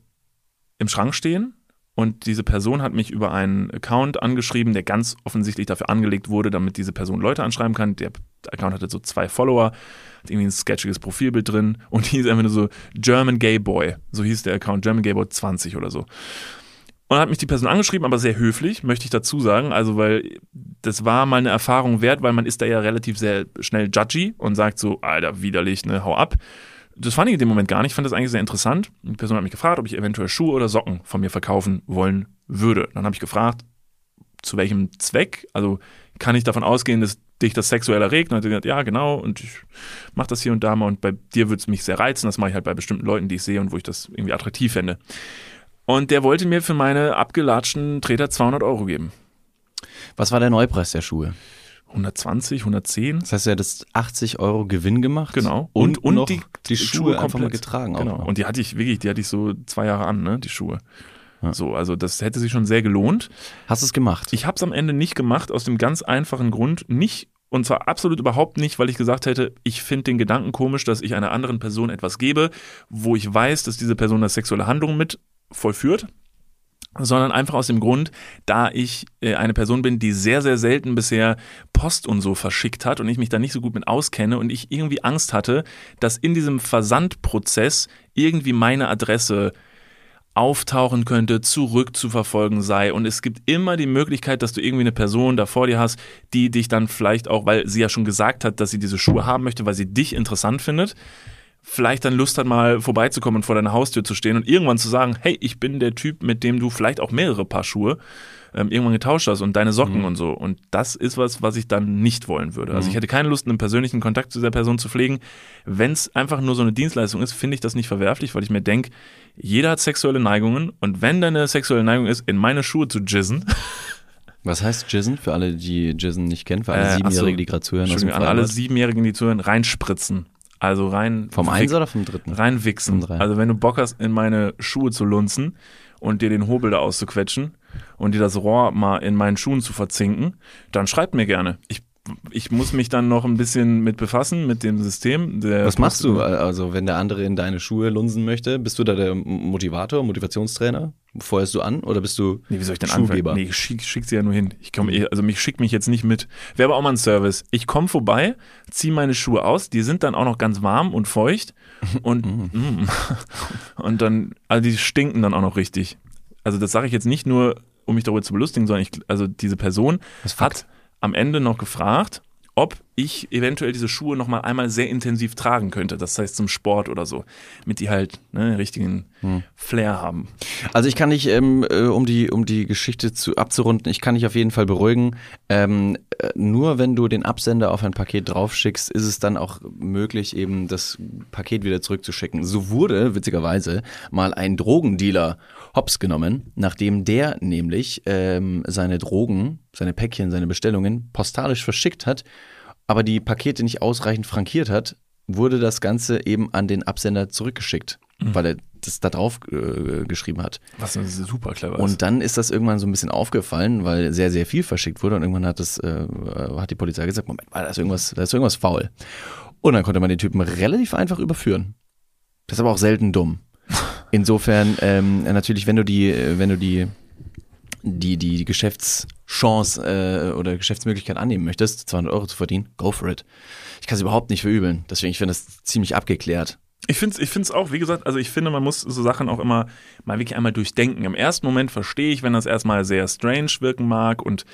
im Schrank stehen und diese Person hat mich über einen Account angeschrieben, der ganz offensichtlich dafür angelegt wurde, damit diese Person Leute anschreiben kann. Der Account hatte so zwei Follower, hat irgendwie ein sketchiges Profilbild drin und hieß einfach nur so German Gay Boy. So hieß der Account, German Gay Boy 20 oder so. Und dann hat mich die Person angeschrieben, aber sehr höflich, möchte ich dazu sagen. Also, weil das war mal eine Erfahrung wert, weil man ist da ja relativ sehr schnell judgy und sagt so, Alter, widerlich, ne, hau ab. Das fand ich in dem Moment gar nicht, ich fand das eigentlich sehr interessant. Die Person hat mich gefragt, ob ich eventuell Schuhe oder Socken von mir verkaufen wollen würde. Dann habe ich gefragt, zu welchem Zweck? Also kann ich davon ausgehen, dass dich das sexuell erregt? Und hat gesagt, ja, genau, und ich mache das hier und da mal und bei dir würde es mich sehr reizen. Das mache ich halt bei bestimmten Leuten, die ich sehe und wo ich das irgendwie attraktiv fände. Und der wollte mir für meine abgelatschten Treter 200 Euro geben. Was war der Neupreis der Schuhe? 120, 110. Das heißt, er hat das 80 Euro Gewinn gemacht. Genau. Und, und, noch die, die, Schuhe, einfach mal getragen. Genau. Auch. Und die hatte ich wirklich, die hatte ich so zwei Jahre an, ne, die Schuhe. Ja. So, also das hätte sich schon sehr gelohnt. Hast du es gemacht? Ich habe es am Ende nicht gemacht, aus dem ganz einfachen Grund, nicht Und zwar absolut überhaupt nicht, weil ich gesagt hätte, ich finde den Gedanken komisch, dass ich einer anderen Person etwas gebe, wo ich weiß, dass diese Person eine sexuelle Handlung mit vollführt sondern einfach aus dem Grund, da ich äh, eine Person bin, die sehr, sehr selten bisher Post und so verschickt hat und ich mich da nicht so gut mit auskenne und ich irgendwie Angst hatte, dass in diesem Versandprozess irgendwie meine Adresse auftauchen könnte, zurückzuverfolgen sei. Und es gibt immer die Möglichkeit, dass du irgendwie eine Person da vor dir hast, die dich dann vielleicht auch, weil sie ja schon gesagt hat, dass sie diese Schuhe haben möchte, weil sie dich interessant findet, vielleicht dann Lust hat, mal vorbeizukommen und vor deiner Haustür zu stehen und irgendwann zu sagen, hey, ich bin der Typ, mit dem du vielleicht auch mehrere Paar Schuhe ähm, irgendwann getauscht hast und deine Socken mhm. und so. Und das ist was, was ich dann nicht wollen würde. Also ich mhm. hätte keine Lust, einen persönlichen Kontakt zu dieser Person zu pflegen. Wenn es einfach nur so eine Dienstleistung ist, finde ich das nicht verwerflich, weil ich mir denke, jeder hat sexuelle Neigungen und wenn deine sexuelle Neigung ist, in meine Schuhe zu jizzen, Was heißt Jizzen? Für alle, die Jizzen nicht kennen, für alle äh, Siebenjährigen, die gerade zuhören. Dem an alle Siebenjährigen, die zuhören, reinspritzen. Also rein. Vom Eins oder vom Dritten? Rein wichsen. Also wenn du Bock hast, in meine Schuhe zu lunzen und dir den Hobel da auszuquetschen und dir das Rohr mal in meinen Schuhen zu verzinken, dann schreib mir gerne. Ich ich muss mich dann noch ein bisschen mit befassen, mit dem System. Was machst du, also wenn der andere in deine Schuhe lunsen möchte? Bist du da der Motivator, Motivationstrainer? Feuerst du an oder bist du Nee, wie soll ich denn Schuhgeber? anfangen? Nee, ich schick, schick sie ja nur hin. Ich komm, also mich schickt mich jetzt nicht mit. Wäre aber auch mal ein Service. Ich komme vorbei, ziehe meine Schuhe aus, die sind dann auch noch ganz warm und feucht [laughs] und, mm. und dann, also die stinken dann auch noch richtig. Also das sage ich jetzt nicht nur, um mich darüber zu belustigen, sondern ich, also diese Person hat am Ende noch gefragt, ob ich eventuell diese Schuhe noch mal einmal sehr intensiv tragen könnte. Das heißt zum Sport oder so, mit die halt ne, richtigen hm. Flair haben. Also ich kann dich, ähm, äh, um die um die Geschichte zu abzurunden, ich kann dich auf jeden Fall beruhigen. Ähm, äh, nur wenn du den Absender auf ein Paket draufschickst, ist es dann auch möglich, eben das Paket wieder zurückzuschicken. So wurde witzigerweise mal ein Drogendealer hops genommen, nachdem der nämlich ähm, seine Drogen, seine Päckchen, seine Bestellungen postalisch verschickt hat aber die Pakete nicht ausreichend frankiert hat, wurde das Ganze eben an den Absender zurückgeschickt, mhm. weil er das da drauf äh, geschrieben hat. Was super clever ist. Und dann ist das irgendwann so ein bisschen aufgefallen, weil sehr, sehr viel verschickt wurde und irgendwann hat das, äh, hat die Polizei gesagt, Moment mal, da ist irgendwas, da ist irgendwas faul. Und dann konnte man den Typen relativ einfach überführen. Das ist aber auch selten dumm. [laughs] Insofern, ähm, natürlich, wenn du die, wenn du die die, die Geschäftschance äh, oder Geschäftsmöglichkeit annehmen möchtest, 200 Euro zu verdienen, go for it. Ich kann es überhaupt nicht verübeln. Deswegen, ich finde das ziemlich abgeklärt. Ich finde es ich find's auch, wie gesagt, also ich finde, man muss so Sachen auch immer mal wirklich einmal durchdenken. Im ersten Moment verstehe ich, wenn das erstmal sehr strange wirken mag und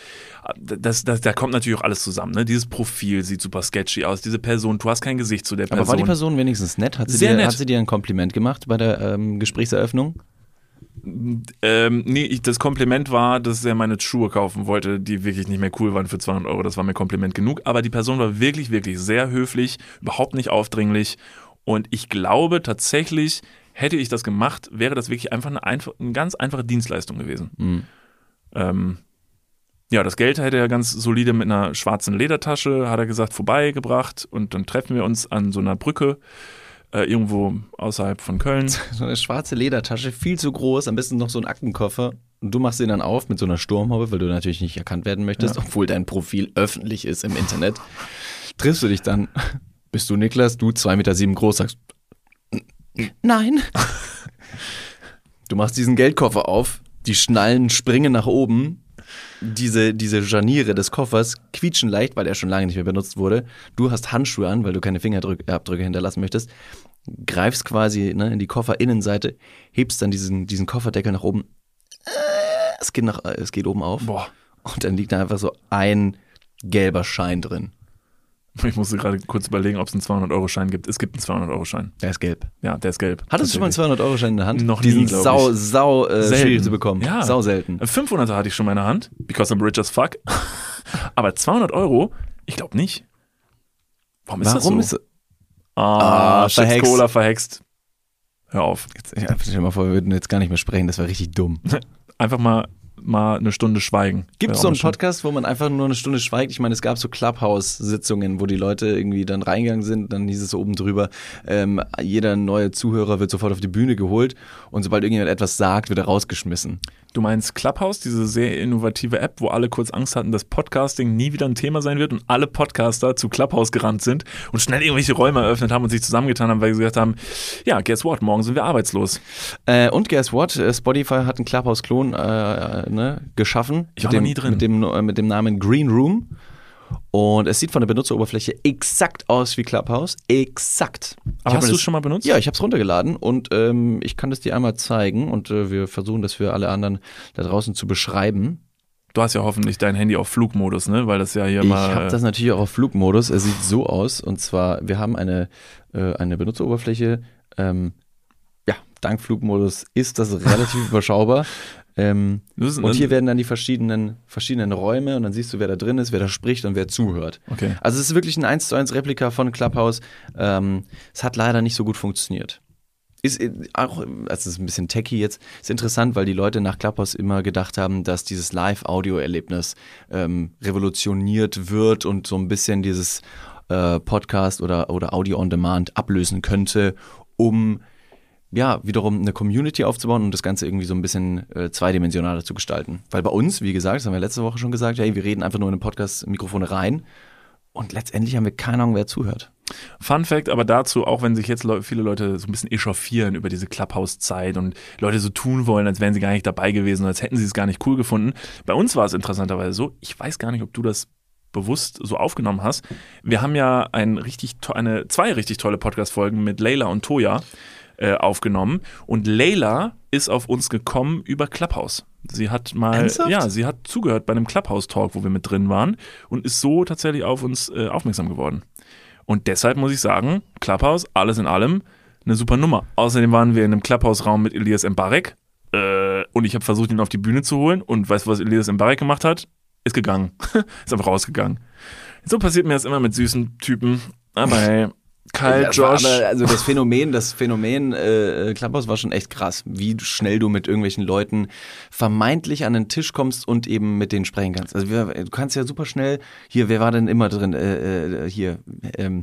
äh, das, das, da kommt natürlich auch alles zusammen. Ne? Dieses Profil sieht super sketchy aus, diese Person, du hast kein Gesicht zu der Person. Aber war die Person wenigstens nett? Hat sie, sehr dir, nett. Hat sie dir ein Kompliment gemacht bei der ähm, Gesprächseröffnung? Ähm, nee, ich, das Kompliment war, dass er meine Schuhe kaufen wollte, die wirklich nicht mehr cool waren für 200 Euro. Das war mir Kompliment genug. Aber die Person war wirklich, wirklich sehr höflich, überhaupt nicht aufdringlich. Und ich glaube tatsächlich, hätte ich das gemacht, wäre das wirklich einfach eine, einfach, eine ganz einfache Dienstleistung gewesen. Mhm. Ähm, ja, das Geld hätte er ganz solide mit einer schwarzen Ledertasche, hat er gesagt, vorbeigebracht. Und dann treffen wir uns an so einer Brücke äh, irgendwo außerhalb von Köln. [laughs] So eine schwarze Ledertasche, viel zu groß, am besten noch so ein Aktenkoffer. Und du machst ihn dann auf mit so einer Sturmhaube, weil du natürlich nicht erkannt werden möchtest, ja. obwohl dein Profil öffentlich ist im Internet. Triffst du dich dann, bist du Niklas, du zwei Meter sieben groß, sagst, nein. [laughs] Du machst diesen Geldkoffer auf, die Schnallen springen nach oben, diese, diese Scharniere des Koffers quietschen leicht, weil er schon lange nicht mehr benutzt wurde. Du hast Handschuhe an, weil du keine Fingerabdrücke hinterlassen möchtest. Greifst quasi ne, in die Kofferinnenseite, hebst dann diesen, diesen Kofferdeckel nach oben. Es geht, nach, es geht oben auf. Boah. Und dann liegt da einfach so ein gelber Schein drin. [laughs] Ich musste gerade kurz überlegen, ob es einen 200-Euro-Schein gibt. Es gibt einen 200-Euro-Schein. Der ist gelb. Ja, der ist gelb. Hattest du schon mal einen 200-Euro-Schein in der Hand? Noch Die nie, sau, sau äh, schwierig zu bekommen. Ja. Sau selten. 500er hatte ich schon in meiner Hand, because I'm rich as fuck. [laughs] Aber 200 Euro, ich glaube nicht. Warum ist Warum das so? Ist, ah, ah verhext. Cola verhext. Hör auf. Jetzt, ja, stell dir mal vor, wir würden jetzt gar nicht mehr sprechen, das war richtig dumm. [laughs] Einfach mal mal eine Stunde schweigen. Gibt es so einen. Podcast, wo man einfach nur eine Stunde schweigt? Ich meine, es gab so Clubhouse-Sitzungen, wo die Leute irgendwie dann reingegangen sind, dann hieß es so oben drüber, ähm, jeder neue Zuhörer wird sofort auf die Bühne geholt und sobald irgendjemand etwas sagt, wird er rausgeschmissen. Du meinst Clubhouse, diese sehr innovative App, wo alle kurz Angst hatten, dass Podcasting nie wieder ein Thema sein wird und alle Podcaster zu Clubhouse gerannt sind und schnell irgendwelche Räume eröffnet haben und sich zusammengetan haben, weil sie gesagt haben, ja, guess what, morgen sind wir arbeitslos. Äh, und guess what? Äh, Spotify hat einen Clubhouse-Klon äh, ne, geschaffen. Ich war dem, nie drin. Mit dem, äh, mit dem Namen Green Room. Und es sieht von der Benutzeroberfläche exakt aus wie Clubhouse. Exakt. Ich Aber hast du das- schon mal benutzt? Ja, ich habe es runtergeladen und ähm, ich kann das dir einmal zeigen und äh, wir versuchen das für alle anderen da draußen zu beschreiben. Du hast ja hoffentlich dein Handy auf Flugmodus, ne? Weil das ja hier Ich mal. habe das natürlich auch auf Flugmodus. Es sieht so aus und zwar, wir haben eine, äh, eine Benutzeroberfläche. Ähm, dank Flugmodus ist das relativ überschaubar. [laughs] Ähm, und hier werden dann die verschiedenen, verschiedenen Räume und dann siehst du, wer da drin ist, wer da spricht und wer zuhört. Okay. Also es ist wirklich ein 1 zu 1 Replika von Clubhouse. Ähm, es hat leider nicht so gut funktioniert. Ist äh, auch, also es ist ein bisschen techy jetzt, ist interessant, weil die Leute nach Clubhouse immer gedacht haben, dass dieses Live-Audio-Erlebnis ähm, revolutioniert wird und so ein bisschen dieses äh, Podcast oder, oder Audio-on-Demand ablösen könnte, um ja, wiederum eine Community aufzubauen und das Ganze irgendwie so ein bisschen äh, zweidimensionaler zu gestalten. Weil bei uns, wie gesagt, das haben wir letzte Woche schon gesagt, hey, wir reden einfach nur in den Podcast-Mikrofone rein und letztendlich haben wir keine Ahnung, wer zuhört. Fun Fact, aber dazu, auch wenn sich jetzt Leu viele Leute so ein bisschen echauffieren über diese Clubhouse-Zeit und Leute so tun wollen, als wären sie gar nicht dabei gewesen, als hätten sie es gar nicht cool gefunden. Bei uns war es interessanterweise so, ich weiß gar nicht, ob du das bewusst so aufgenommen hast. Wir haben ja ein richtig eine, zwei richtig tolle Podcast-Folgen mit Leila und Toya äh, aufgenommen und Leila ist auf uns gekommen über Clubhouse. Sie hat mal, Ernsthaft? ja, sie hat zugehört bei einem Clubhouse-Talk, wo wir mit drin waren und ist so tatsächlich auf uns äh, aufmerksam geworden. Und deshalb muss ich sagen, Clubhouse, alles in allem, eine super Nummer. Außerdem waren wir in einem Clubhouse-Raum mit Elias Mbarek äh, und ich habe versucht, ihn auf die Bühne zu holen und weißt du, was Elias Mbarek gemacht hat? Ist gegangen. [laughs] ist einfach rausgegangen. So passiert mir das immer mit süßen Typen. Aber hey, Kyle, Das Josh. aber, also das Phänomen, das Phänomen äh, Clubhouse war schon echt krass, wie schnell du mit irgendwelchen Leuten vermeintlich an den Tisch kommst und eben mit denen sprechen kannst. Also wir, du kannst ja super schnell, hier, wer war denn immer drin? Äh, äh, hier, ähm,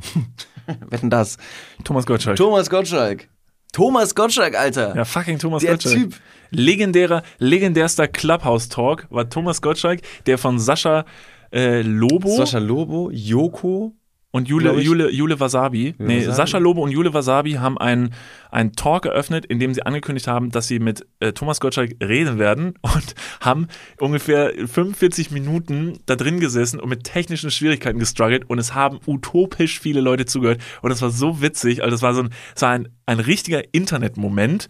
[laughs] wetten das? Thomas Gottschalk. Thomas Gottschalk. Thomas Gottschalk, Alter. ja, fucking Thomas Der Gottschalk. Typ. Legendärer, legendärster Clubhouse-Talk war Thomas Gottschalk, der von Sascha äh, Lobo Sascha Lobo, Joko. Und Jule. Jule, Jule Wasabi. Jule nee, Wasabi. Sascha Lobo und Jule Wasabi haben einen, einen Talk eröffnet, in dem sie angekündigt haben, dass sie mit äh, Thomas Gottschalk reden werden [laughs] und haben ungefähr 45 Minuten da drin gesessen und mit technischen Schwierigkeiten gestruggelt und es haben utopisch viele Leute zugehört und es war so witzig, also das war so ein, es war ein, ein richtiger Internetmoment.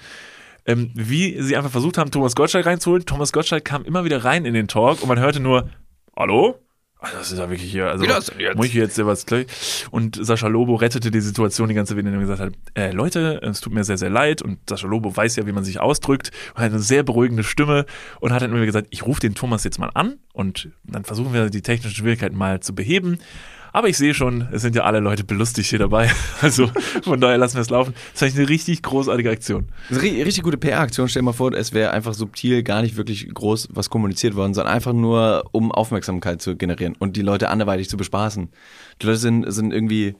Ähm, wie sie einfach versucht haben, Thomas Gottschalk reinzuholen. Thomas Gottschalk kam immer wieder rein in den Talk und man hörte nur, hallo? Also das ist ja wirklich hier, also muss ich jetzt was gleich. Und Sascha Lobo rettete die Situation die ganze Zeit, indem er gesagt hat, äh, Leute, es tut mir sehr, sehr leid und Sascha Lobo weiß ja, wie man sich ausdrückt und hat eine sehr beruhigende Stimme und hat dann immer gesagt, ich rufe den Thomas jetzt mal an und dann versuchen wir die technischen Schwierigkeiten mal zu beheben. Aber ich sehe schon, es sind ja alle Leute belustigt hier dabei. [laughs] Also von daher lassen wir es laufen. Das ist eigentlich eine richtig großartige Aktion. Das ist eine ri- richtig gute PR-Aktion. Stell dir mal vor, es wäre einfach subtil, gar nicht wirklich groß was kommuniziert worden, sondern einfach nur, um Aufmerksamkeit zu generieren und die Leute anderweitig zu bespaßen. Die Leute sind, sind irgendwie,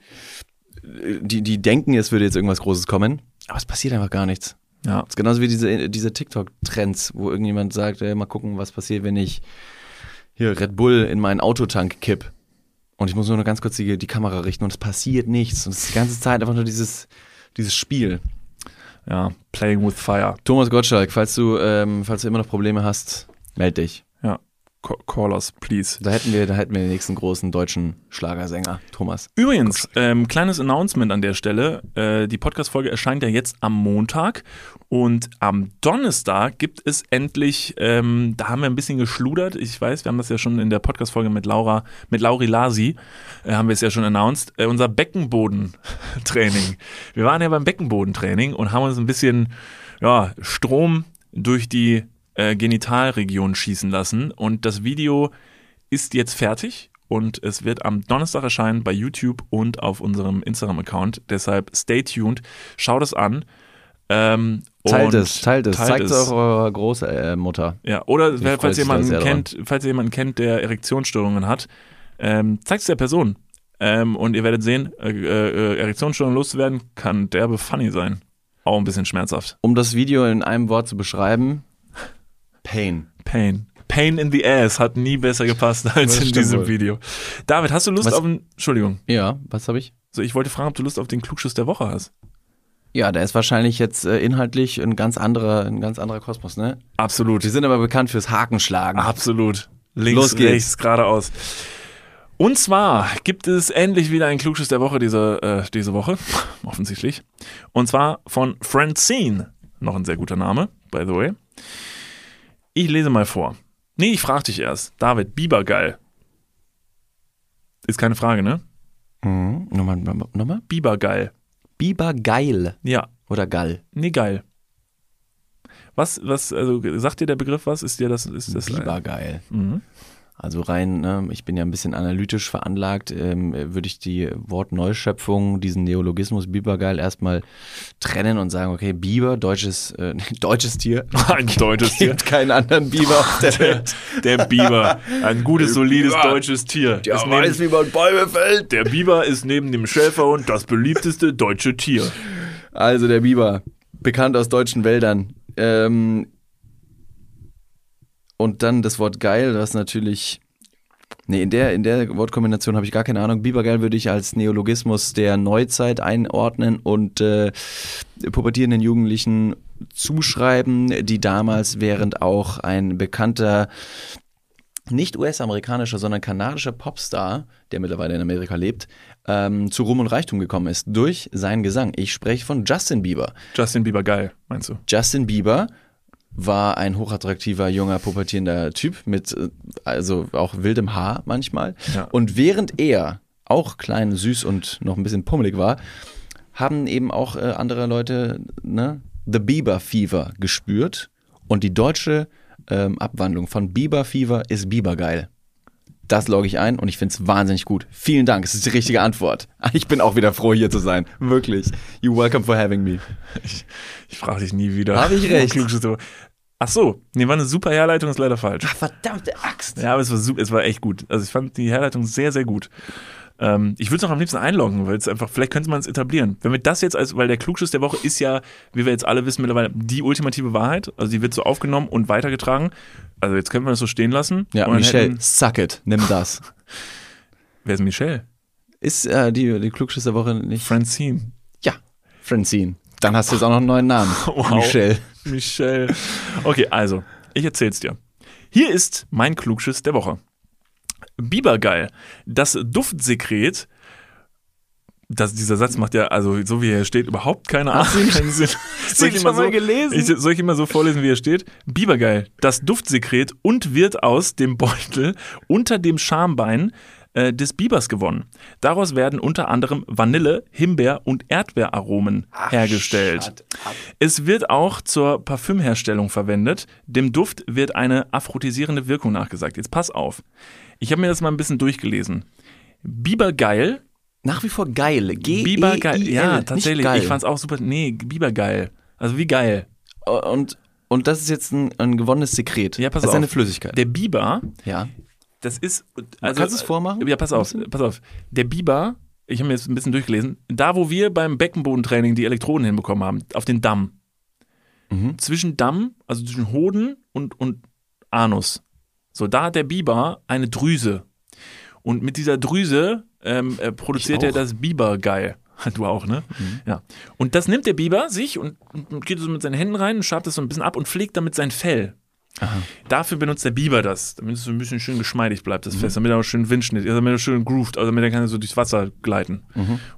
die, die denken, es würde jetzt irgendwas Großes kommen, aber es passiert einfach gar nichts. Ja. Das ist genauso wie diese, diese TikTok-Trends, wo irgendjemand sagt, ey, mal gucken, was passiert, wenn ich hier Red Bull in meinen Autotank kipp. Und ich muss nur noch ganz kurz die, die Kamera richten und es passiert nichts. Und es ist die ganze Zeit einfach nur dieses, dieses Spiel. Ja, Playing with Fire. Thomas Gottschalk, falls du, ähm, falls du immer noch Probleme hast, meld dich. Ja. Call us, please. Da hätten wir, da hätten wir den nächsten großen deutschen Schlagersänger, Thomas. Übrigens, ähm, kleines Announcement an der Stelle. Äh, die Podcast-Folge erscheint ja jetzt am Montag und am Donnerstag gibt es endlich, ähm, da haben wir ein bisschen geschludert. Ich weiß, wir haben das ja schon in der Podcast-Folge mit Laura, mit Lauri Lasi, äh, haben wir es ja schon announced, äh, unser Beckenbodentraining. wir waren ja beim Beckenbodentraining und haben uns ein bisschen, ja, Strom durch die äh, Genitalregion schießen lassen und das Video ist jetzt fertig und es wird am Donnerstag erscheinen bei YouTube und auf unserem Instagram-Account. Deshalb stay tuned, schau das an. Ähm, Teilt es, teilt es. Zeigt es es. auch eurer Großmutter. Ja, oder Die falls da jemanden kennt, falls ihr jemanden kennt, der Erektionsstörungen hat, ähm, zeigt es der Person. Ähm, und ihr werdet sehen, äh, äh, Erektionsstörungen loszuwerden, kann derbe funny sein. Auch ein bisschen schmerzhaft. Um das Video in einem Wort zu beschreiben, Pain. Pain. Pain in the ass hat nie besser gepasst als in diesem wohl. Video. David, hast du Lust Was- auf ein. Entschuldigung. Ja, was habe ich? So, ich wollte fragen, ob du Lust auf den Klugschuss der Woche hast. Ja, der ist wahrscheinlich jetzt äh, inhaltlich ein ganz anderer, ein ganz anderer Kosmos, ne? Absolut. Die sind aber bekannt fürs Hakenschlagen. Absolut. Links, Los geht's. rechts, geradeaus. Und zwar gibt es endlich wieder einen Klugschuss der Woche diese, äh, diese Woche, [laughs] offensichtlich. Und zwar von Francine. Noch ein sehr guter Name, by the way. Ich lese mal vor. Nee, ich frage dich erst. David, Bibergeil. Ist keine Frage, ne? Mhm. Nochmal, nochmal, nochmal? Bibergeil. Biber geil Ja, oder Gall. nee, geil. Was, was, also sagt dir der Begriff was? Ist dir das, ist das Biber geil. Mhm. Also rein, ne, ich bin ja ein bisschen analytisch veranlagt, ähm, würde ich die Wortneuschöpfung, diesen Neologismus Bibergeil erstmal trennen und sagen, okay, Biber, deutsches, äh, [laughs] deutsches Tier. [laughs] Ein deutsches Tier. Gibt keinen anderen Biber auf der Welt. Der Biber. Ein gutes, solides Biber. deutsches Tier. Der Ist weiß, neben, wie man Bäume fällt. der Biber ist neben dem Schäferhund das beliebteste deutsche Tier. Also der Biber, bekannt aus deutschen Wäldern. Ähm, und dann das Wort geil, was natürlich. Nee, in der, in der Wortkombination habe ich gar keine Ahnung. Bibergeil würde ich als Neologismus der Neuzeit einordnen und äh, pubertierenden Jugendlichen zuschreiben, die damals, während auch ein bekannter, nicht US-amerikanischer, sondern kanadischer Popstar, der mittlerweile in Amerika lebt, ähm, zu Ruhm und Reichtum gekommen ist durch seinen Gesang. Ich spreche von Justin Bieber. Justin Bieber geil, meinst du? Justin Bieber war ein hochattraktiver, junger, pubertierender Typ mit äh, also auch wildem Haar manchmal. Ja. Und während er auch klein, süß und noch ein bisschen pummelig war, haben eben auch äh, andere Leute ne, The Bieber Fever gespürt. Und die deutsche ähm, Abwandlung von Bieber Fever ist Biebergeil. Das logge ich ein und ich finde es wahnsinnig gut. Vielen Dank, es ist die richtige Antwort. [laughs] Ich bin auch wieder froh, hier zu sein. Wirklich. You welcome for having me. Ich, ich frage dich nie wieder. Hab ich [laughs] recht. Ach so, nee, war eine super Herleitung, ist leider falsch. Verdammte Axt. Ja, aber es war super, es war echt gut. Also ich fand die Herleitung sehr, sehr gut. Ähm, ich würde es noch am liebsten einloggen, weil es einfach, vielleicht könnte man es etablieren. Wenn wir das jetzt als, weil der Klugschuss der Woche ist ja, wie wir jetzt alle wissen mittlerweile, die ultimative Wahrheit. Also die wird so aufgenommen und weitergetragen. Also jetzt können wir das so stehen lassen. Ja, und Michelle, hätten- suck it, nimm das. [laughs] Wer ist Michelle? Ist äh, die, die Klugschiss der Woche nicht? Francine. Ja, Francine. Dann hast du jetzt auch noch einen neuen Namen. [laughs] Wow. Michelle. Michelle. Okay, also, ich erzähl's dir. Hier ist mein Klugschiss der Woche. Bibergeil. Das Duftsekret. Das, dieser Satz macht ja, also so wie er steht, überhaupt keine Ahnung, keinen Sinn. [laughs] Soll ich, schon mal so, gelesen? ich, soll ich immer so vorlesen, wie er steht? Bibergeil. Das Duftsekret und wird aus dem Beutel unter dem Schambein äh, des Bibers gewonnen. Daraus werden unter anderem Vanille, Himbeer und Erdbeeraromen hergestellt. shut up. Es wird auch zur Parfümherstellung verwendet. Dem Duft wird eine aphrodisierende Wirkung nachgesagt. Jetzt pass auf. Ich habe mir das mal ein bisschen durchgelesen. Bibergeil. Nach wie vor geil. G Bibergeil. E Ja, Nicht tatsächlich. Ich fand's auch super. Nee, Bibergeil. Also wie geil. und, und das ist jetzt ein, ein gewonnenes Sekret. Ja, pass das ist auf. eine Flüssigkeit. Der Biber, ja. das ist. Also, Kannst du es vormachen? Ja, pass auf, pass auf. Der Biber, ich habe mir jetzt ein bisschen durchgelesen, da wo wir beim Beckenbodentraining die Elektroden hinbekommen haben, auf den Damm. Mhm. Zwischen Damm, also zwischen Hoden und, und Anus. So, da hat der Biber eine Drüse. Und mit dieser Drüse ähm, äh, produziert er. Mhm. das Bibergeil. [laughs] Du auch, ne? Ja. Und das nimmt der Biber sich und, und geht so mit seinen Händen rein und schabt das so ein bisschen ab und pflegt damit sein Fell. Dafür benutzt der Biber das, damit es so ein bisschen schön geschmeidig bleibt, Mhm. das Fest, damit er auch schön Windschnitt, also damit er schön grooved, also damit er kann so durchs Wasser gleiten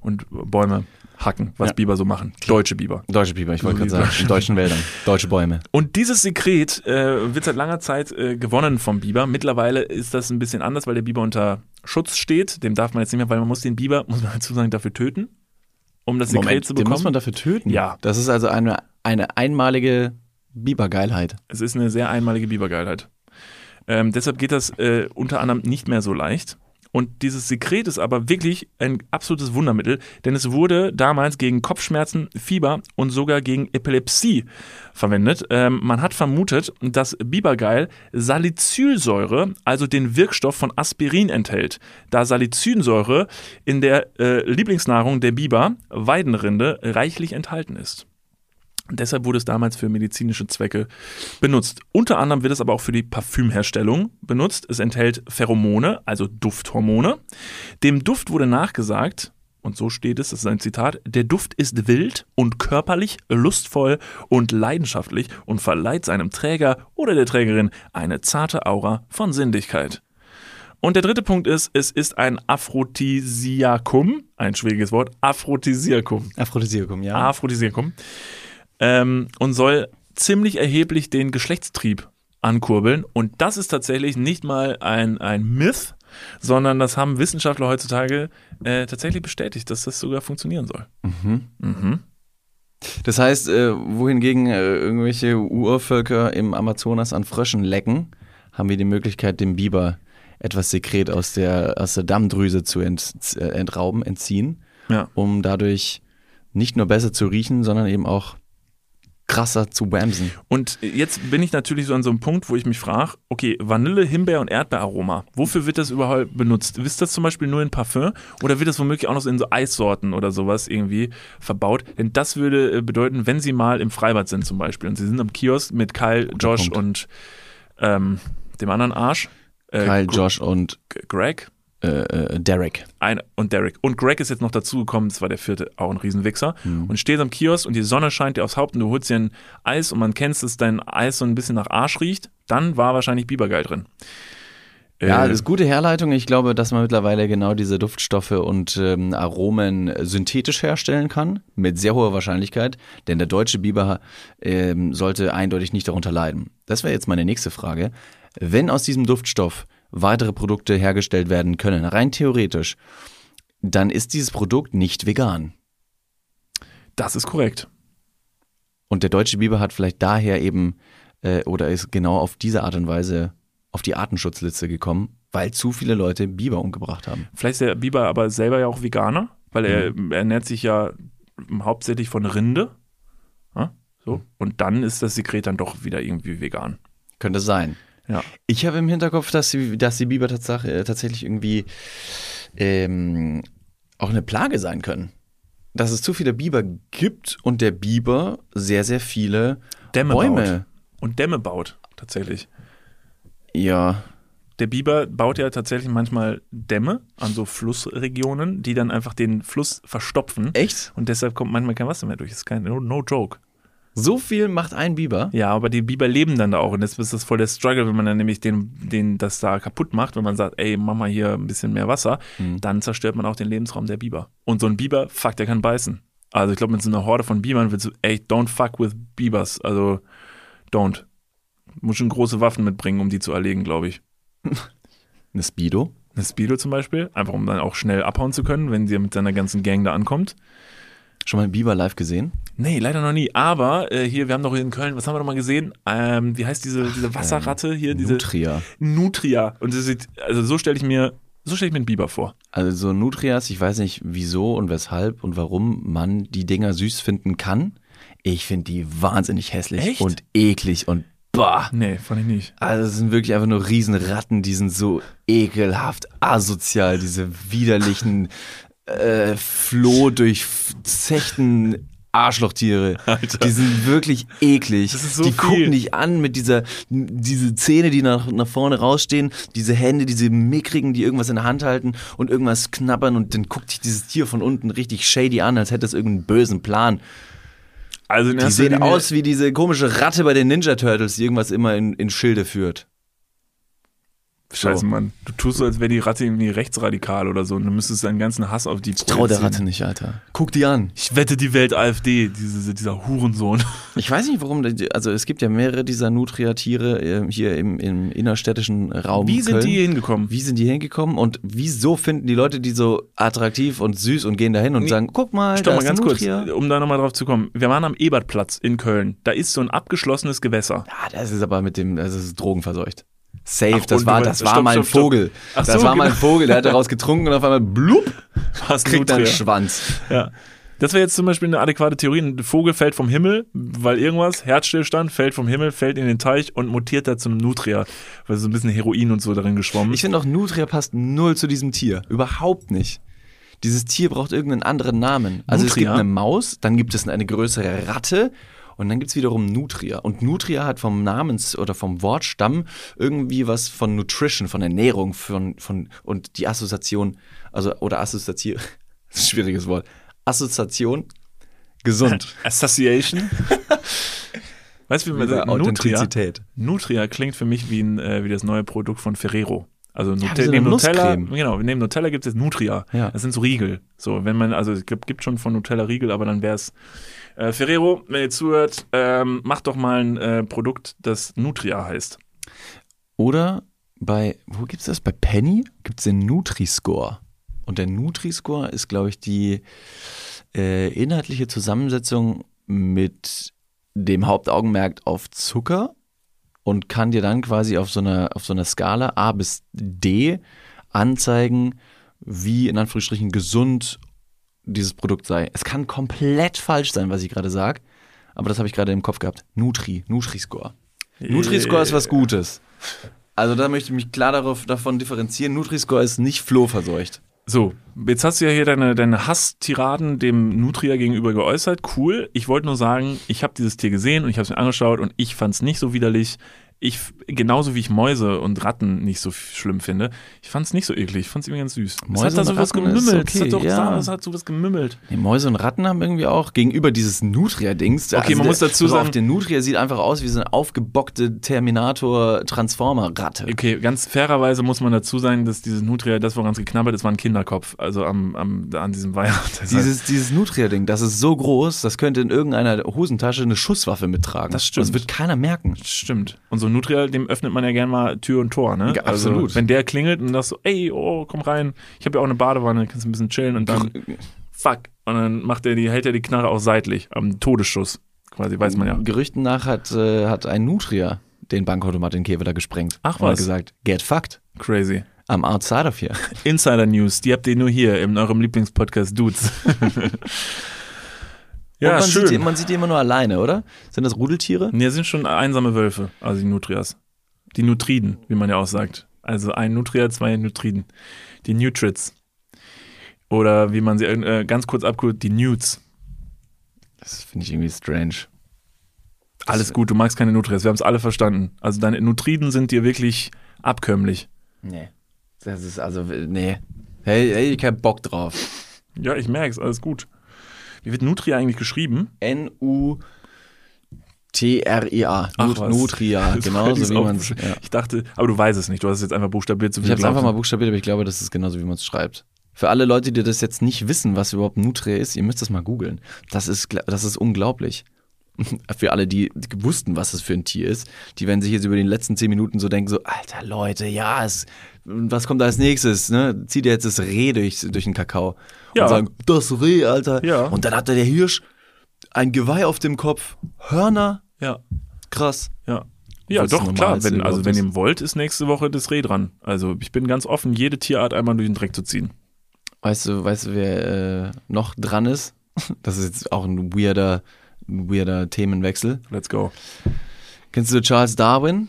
und Bäume hacken, was. Ja. Biber so machen. Deutsche Biber. Deutsche Biber, ich wollte So gerade sagen. In deutschen Wäldern. Deutsche Bäume. Und dieses Sekret äh, wird seit langer Zeit äh, gewonnen vom Biber. Mittlerweile ist das ein bisschen anders, weil der Biber unter Schutz steht. Dem darf man jetzt nicht mehr, weil man muss den Biber, muss man dazu sagen, dafür töten, um das Sekret Moment, zu den bekommen. muss man dafür töten? Ja. Das ist also eine, eine einmalige Bibergeilheit. Es ist eine sehr einmalige Bibergeilheit. Ähm, deshalb geht das äh, unter anderem nicht mehr so leicht. Und dieses Sekret ist aber wirklich ein absolutes Wundermittel, denn es wurde damals gegen Kopfschmerzen, Fieber und sogar gegen Epilepsie verwendet. Ähm, man hat vermutet, dass Bibergeil Salicylsäure, also den Wirkstoff von Aspirin enthält, da Salicylsäure in der äh, Lieblingsnahrung der Biber, Weidenrinde, reichlich enthalten ist. Deshalb wurde es damals für medizinische Zwecke benutzt. Unter anderem wird es aber auch für die Parfümherstellung benutzt. Es enthält Pheromone, also Dufthormone. Dem Duft wurde nachgesagt, und so steht es, das ist ein Zitat, der Duft ist wild und körperlich, lustvoll und leidenschaftlich und verleiht seinem Träger oder der Trägerin eine zarte Aura von Sinnlichkeit. Und der dritte Punkt ist, es ist ein Aphrodisiakum, ein schwieriges Wort, Aphrodisiakum. Aphrodisiakum, ja. Aphrodisiakum. Ähm, und soll ziemlich erheblich den Geschlechtstrieb ankurbeln. Und das ist tatsächlich nicht mal ein, ein Myth, sondern das haben Wissenschaftler heutzutage äh, tatsächlich bestätigt, dass das sogar funktionieren soll. Mhm. Mhm. Das heißt, äh, wohingegen äh, irgendwelche Urvölker im Amazonas an Fröschen lecken, haben wir die Möglichkeit, dem Biber etwas Sekret aus der, aus der Dammdrüse zu ent, äh, entrauben, entziehen, Ja. um dadurch nicht nur besser zu riechen, sondern eben auch krasser zu wamsen. Und jetzt bin ich natürlich so an so einem Punkt, wo ich mich frage, okay, Vanille, Himbeer und Erdbeeraroma, wofür wird das überhaupt benutzt? Ist das zum Beispiel nur in Parfum oder wird das womöglich auch noch in so Eissorten oder sowas irgendwie verbaut? Denn das würde äh, bedeuten, wenn Sie mal im Freibad sind zum Beispiel und Sie sind am Kiosk mit Kyle, Josh Punkt. und ähm, dem anderen Arsch, äh, Kyle, Josh und Greg, äh, äh, Derek. ein, und Derek. Und Greg ist jetzt noch dazugekommen, das war der vierte, auch ein Riesenwichser. Und steht am Kiosk und die Sonne scheint dir aufs Haupt und du holst dir ein Eis und man kennt, dass dein Eis so ein bisschen nach Arsch riecht. Dann war wahrscheinlich Bibergeil drin. Ja, Äh, das ist gute Herleitung. Ich glaube, dass man mittlerweile genau diese Duftstoffe und ähm, Aromen synthetisch herstellen kann, mit sehr hoher Wahrscheinlichkeit, denn der deutsche Biber ähm, sollte eindeutig nicht darunter leiden. Das wäre jetzt meine nächste Frage. Wenn aus diesem Duftstoff weitere Produkte hergestellt werden können, rein theoretisch, dann ist dieses Produkt nicht vegan. das ist korrekt. Und der deutsche Biber hat vielleicht daher eben äh, oder ist genau auf diese Art und Weise auf die Artenschutzliste gekommen, weil zu viele Leute Biber umgebracht haben. Vielleicht ist der Biber aber selber ja auch Veganer, weil er, Mhm. er ernährt sich ja hauptsächlich von Rinde. Ja, so. Und dann ist das Sekret dann doch wieder irgendwie vegan. Könnte sein. Ja. Ich habe im Hinterkopf, dass die, dass die Biber tatsächlich, äh, tatsächlich irgendwie ähm, auch eine Plage sein können. Dass es zu viele Biber gibt und der Biber sehr, sehr viele Dämme Bäume. baut. Und Dämme baut, tatsächlich. Ja, Der Biber baut ja tatsächlich manchmal Dämme an so Flussregionen, die dann einfach den Fluss verstopfen. echt? Und deshalb kommt manchmal kein Wasser mehr durch. Das ist kein no, no joke. So viel macht ein Biber? Ja, aber die Biber leben dann da auch. Und das ist das voll der Struggle, wenn man dann nämlich den, den das da kaputt macht, wenn man sagt, ey, mach mal hier ein bisschen mehr Wasser, dann zerstört man auch den Lebensraum der Biber. Und so ein Biber, fuck, der kann beißen. Also ich glaube, mit so einer Horde von Bibern willst du, ey, don't fuck with Bibers. Also don't. Muss schon große Waffen mitbringen, um die zu erlegen, glaube ich. [laughs] Eine Speedo? Eine Speedo zum Beispiel, einfach um dann auch schnell abhauen zu können, wenn sie mit seiner ganzen Gang da ankommt. Schon mal Biber live gesehen? Nee, leider noch nie. Aber äh, hier, wir haben doch hier in Köln, was haben wir noch mal gesehen? Ähm, wie heißt diese, diese Wasserratte hier? Diese Nutria. Nutria. Und das sieht, also so stelle ich mir, so stelle ich mir einen Biber vor. Also so Nutrias, ich weiß nicht wieso und weshalb und warum man die Dinger süß finden kann. Ich finde die wahnsinnig hässlich Echt? und eklig und bah. Nee, fand ich nicht. Also es sind wirklich einfach nur Riesenratten, die sind so ekelhaft asozial, diese widerlichen äh, Floh durchzechten Arschlochtiere. Alter. Die sind wirklich eklig. Das ist so die viel. gucken dich an mit dieser, diese Zähne, die nach, nach vorne rausstehen, diese Hände, diese mickrigen, die irgendwas in der Hand halten und irgendwas knabbern und dann guckt dich dieses Tier von unten richtig shady an, als hätte es irgendeinen bösen Plan. Also Die sehen aus wie diese komische Ratte bei den Ninja Turtles, die irgendwas immer in, in Schilde führt. Scheiße, So. Mann. Du tust so, als wäre die Ratte irgendwie rechtsradikal oder so und du müsstest deinen ganzen Hass auf die Ich trau der. Ratte nicht, Alter. Guck die an. Ich wette die Welt AfD, diese, dieser Hurensohn. [laughs] Ich weiß nicht, warum, also es gibt ja mehrere dieser Nutria-Tiere äh, hier im, im innerstädtischen Raum. Wie sind Köln. die hier hingekommen? Wie sind die hingekommen und wieso finden die Leute die so attraktiv und süß und gehen da hin und Nee, sagen, guck mal, Stopp da mal ganz kurz, um da nochmal drauf zu kommen. Wir waren am Ebertplatz in Köln. Da ist so ein abgeschlossenes Gewässer. Ja, das ist aber mit dem, das ist drogenverseucht. Safe, Ach, das war, das war stopp, mal ein stopp, stopp. Vogel. Ach das so, war mal ein genau. Vogel, der hat daraus getrunken und auf einmal blub, Was kriegt einen. Schwanz. Ja. Das wäre jetzt zum Beispiel eine adäquate Theorie. Ein Vogel fällt vom Himmel, weil irgendwas, Herzstillstand, fällt vom Himmel, fällt in den Teich und mutiert da zum Nutria. Weil so ein bisschen Heroin und so darin geschwommen. Ich finde auch Nutria passt null zu diesem Tier. Überhaupt nicht. Dieses Tier braucht irgendeinen anderen Namen. Also es Nutria? gibt eine Maus, dann gibt es eine größere Ratte und dann gibt es wiederum Nutria. Und Nutria hat vom Namens- oder vom Wortstamm irgendwie was von Nutrition, von Ernährung von, von, und die Assoziation, also oder Assoziation, [laughs] schwieriges Wort, Assoziation, gesund. [laughs] Association. [laughs] weißt du, wie man sagt? Nutria. Nutria klingt für mich wie, ein, äh, wie das neue Produkt von Ferrero. Also eine neben Nutella, genau, neben Nutella gibt es jetzt Nutria. Ja. Das sind so Riegel. So, wenn man, also es gibt, gibt schon von Nutella Riegel, aber dann wäre es äh, Ferrero, wenn ihr zuhört, ähm, macht doch mal ein äh, Produkt, das Nutria heißt. Oder bei, wo gibt's das? Bei Penny gibt's den Nutri-Score. Und der Nutri-Score ist, glaube ich, die äh, inhaltliche Zusammensetzung mit dem Hauptaugenmerk auf Zucker und kann dir dann quasi auf so einer, auf so einer Skala A bis D anzeigen, wie in Anführungsstrichen gesund dieses Produkt sei. Es kann komplett falsch sein, was ich gerade sage, aber das habe ich gerade im Kopf gehabt. Nutri, Nutri-Score. Nutri-Score ist was Gutes. Also da möchte ich mich klar darauf, davon differenzieren. Nutri-Score ist nicht flohverseucht. So, jetzt hast du ja hier deine, deine Hasstiraden dem Nutria gegenüber geäußert. Cool. Ich wollte nur sagen, ich habe dieses Tier gesehen und ich habe es mir angeschaut und ich fand es nicht so widerlich. Ich, genauso wie ich Mäuse und Ratten nicht so schlimm finde, ich fand es nicht so eklig. Ich fand es irgendwie ganz süß. es Mäuse hat da und so was Ratten ist gemümmelt. es okay, hat doch ja. es hat so was gemümmelt. Nee, Mäuse und Ratten haben irgendwie auch gegenüber dieses Nutria-Dings. Okay, man muss dazu pass auf, sagen- der Nutria sieht einfach aus wie so eine aufgebockte Terminator-Transformer-Ratte. Okay, ganz fairerweise muss man dazu sagen, dass dieses Nutria, das woran es geknabbert ist, war ein Kinderkopf. Also am, am, an diesem. [laughs] Deshalb- Dieses, dieses Nutria-Ding, das ist so groß, das könnte in irgendeiner Hosentasche eine Schusswaffe mittragen. Das stimmt. Das wird keiner merken. Stimmt. Und so ein Nutria, dem öffnet man ja gern mal Tür und Tor, ne? Ja, absolut. Also, wenn der klingelt und das so, ey, oh, komm rein. Ich habe ja auch eine Badewanne, kannst ein bisschen chillen und dann, fuck. Und dann macht er die, hält er die Knarre auch seitlich, am Todesschuss. Quasi, weiß man ja. Gerüchten nach hat, äh, hat ein Nutria den Bankautomat in Keveler gesprengt. Ach Und hat was. gesagt, get fucked. Crazy. I'm outside of here. [laughs] Insider News, die habt ihr nur hier in eurem Lieblingspodcast Dudes. [laughs] ja, man schön. Sieht die, man sieht die immer nur alleine, oder? Sind das Rudeltiere? Nee, das sind schon einsame Wölfe, also die Nutrias. Die Nutriden, wie man ja auch sagt. Also ein Nutria, zwei Nutriden. Die Nutrits. Oder wie man sie äh, ganz kurz abkürzt, die Newts. Das finde ich irgendwie strange. Alles gut, du magst keine Nutrias, wir haben es alle verstanden. Also deine Nutriden sind dir wirklich abkömmlich. Nee. Das ist also, nee. Hey, hey, ich hab Bock drauf. Ja, ich merke es, alles gut. Wie wird Nutria eigentlich geschrieben? N-U-T-R-I-A. Was. Nutria, [laughs] genauso wie man es. Ja. Ich dachte, aber du weißt es nicht, du hast es jetzt einfach buchstabiert. So Ich habe es einfach mal buchstabiert, aber ich glaube, das ist genauso, wie man es schreibt. Für alle Leute, die das jetzt nicht wissen, was überhaupt Nutria ist, ihr müsst das mal googeln. Das ist, das ist unglaublich. [laughs] Für alle, die wussten, was es für ein Tier ist, die werden sich jetzt über die letzten zehn Minuten so denken, so, alter Leute, ja, es, was kommt als nächstes? Ne? Zieht ihr jetzt das Reh durch, durch den Kakao Ja. und sagen, das Reh, Alter. Ja. Und dann hatte der Hirsch ein Geweih auf dem Kopf, Hörner, Ja, krass. ja. Ja, es doch, klar. Wenn, also wenn ihr wollt, ist nächste Woche das Reh dran. Also ich bin ganz offen, jede Tierart einmal durch den Dreck zu ziehen. Weißt du, weißt du, wer äh, noch dran ist? [laughs] Das ist jetzt auch ein weirder, ein weirder Themenwechsel. Let's go. Kennst du Charles Darwin?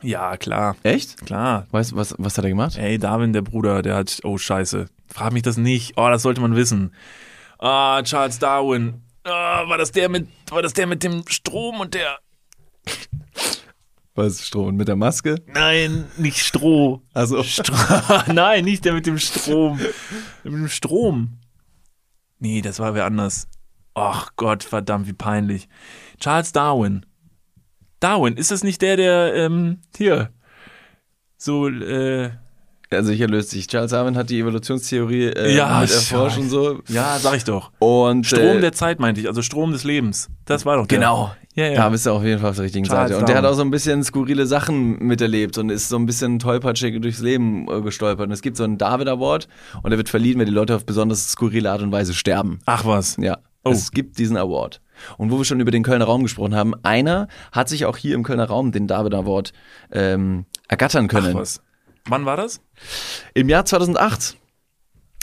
Ja, klar. Echt? Klar. Weißt du, was, was hat er gemacht? Ey, Darwin, der Bruder, der hat, oh scheiße, frag mich das nicht. Oh, das sollte man wissen. Ah, Charles Darwin. Ah, war das der mit, war das der mit dem Strom und der, Was, Strom mit der Maske? nein, nicht Stroh. Also, Stro [laughs] nein, nicht der mit dem Strom. mit dem Strom. Nee, das war wer anders. Ach Gott, verdammt, wie peinlich. Charles Darwin. Darwin, ist das nicht der, der, ähm, hier, so, äh, also hier löst sich. Charles Darwin hat die Evolutionstheorie äh, Ja, mit erforscht und so. ja, sag ich doch. Und Strom äh, der Zeit meinte ich, also Strom des Lebens. Das war doch der. Genau. Ja, ja. Da bist du auf jeden Fall auf der richtigen Charles Seite. Und der hat Darwin. auch so ein bisschen skurrile Sachen miterlebt und ist so ein bisschen tollpatschig durchs Leben äh, gestolpert. Und es gibt so einen David Award und der wird verliehen, wenn die Leute auf besonders skurrile Art und Weise sterben. Ach was. Ja, Oh. es gibt diesen Award. Und wo wir schon über den Kölner Raum gesprochen haben, einer hat sich auch hier im Kölner Raum den David Award ähm, ergattern Ach können. was. Wann war das? Im Jahr 2008.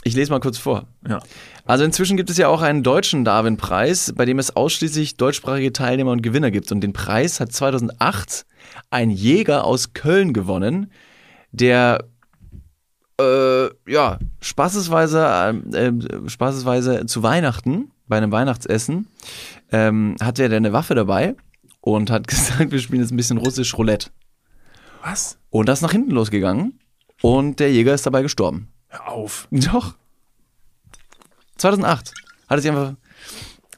Ich lese mal kurz vor. Ja. Also inzwischen gibt es ja auch einen deutschen Darwin-Preis, bei dem es ausschließlich deutschsprachige Teilnehmer und Gewinner gibt. Und den Preis hat 2008 ein Jäger aus Köln gewonnen, der äh, ja spaßesweise, äh, äh, spaßesweise zu Weihnachten bei einem Weihnachtsessen ähm, hatte er eine Waffe dabei und hat [laughs] gesagt, wir spielen jetzt ein bisschen russisch Roulette. Was? Und das ist nach hinten losgegangen und der Jäger ist dabei gestorben. Hör auf. Doch. 2008 hat er sich einfach in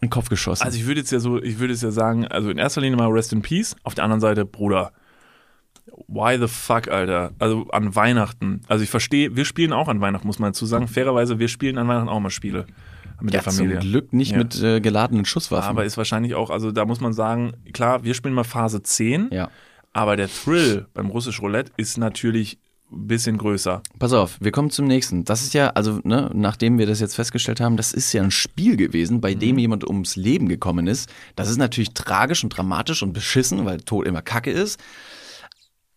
den Kopf geschossen. Also ich würde jetzt ja so, ich würde jetzt ja sagen, also in erster Linie mal Rest in Peace, auf der anderen Seite, Bruder, why the fuck, Alter? Also an Weihnachten. Also ich verstehe, wir spielen auch an Weihnachten, muss man dazu sagen. Fairerweise, wir spielen an Weihnachten auch mal Spiele mit ja, der Familie. Zum Glück nicht Ja. mit äh, geladenen Schusswaffen. Aber ist wahrscheinlich auch, also da muss man sagen, klar, wir spielen mal Phase 10, ja. Aber der Thrill beim russisch Roulette ist natürlich ein bisschen größer. Pass auf, wir kommen zum nächsten. Das ist ja, also, ne, nachdem wir das jetzt festgestellt haben, das ist ja ein Spiel gewesen, bei Mhm. dem jemand ums Leben gekommen ist. Das ist natürlich tragisch und dramatisch und beschissen, weil Tod immer Kacke ist.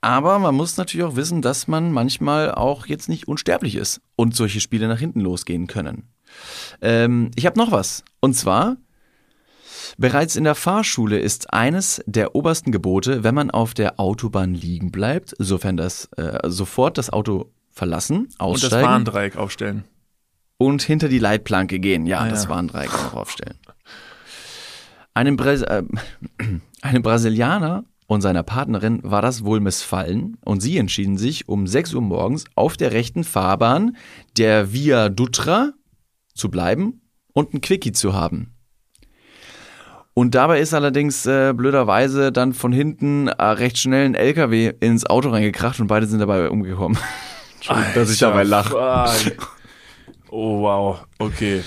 Aber man muss natürlich auch wissen, dass man manchmal auch jetzt nicht unsterblich ist und solche Spiele nach hinten losgehen können. Ähm, ich habe noch was. Und zwar, bereits in der Fahrschule ist eines der obersten Gebote, wenn man auf der Autobahn liegen bleibt, sofern das äh, sofort das Auto verlassen, Und das aussteigen Warndreieck aufstellen. und hinter die Leitplanke gehen. Ja, Ah, das ja. Warndreieck auch aufstellen. Einem, Bras äh, [clears throat] einem Brasilianer und seiner Partnerin war das wohl missfallen und sie entschieden sich, um 6 Uhr morgens auf der rechten Fahrbahn der Via Dutra zu bleiben und ein Quickie zu haben. Und dabei ist allerdings äh, blöderweise dann von hinten äh, recht schnell ein LKW ins Auto reingekracht und beide sind dabei umgekommen. [laughs] Dass ich dabei lache. Oh wow, okay.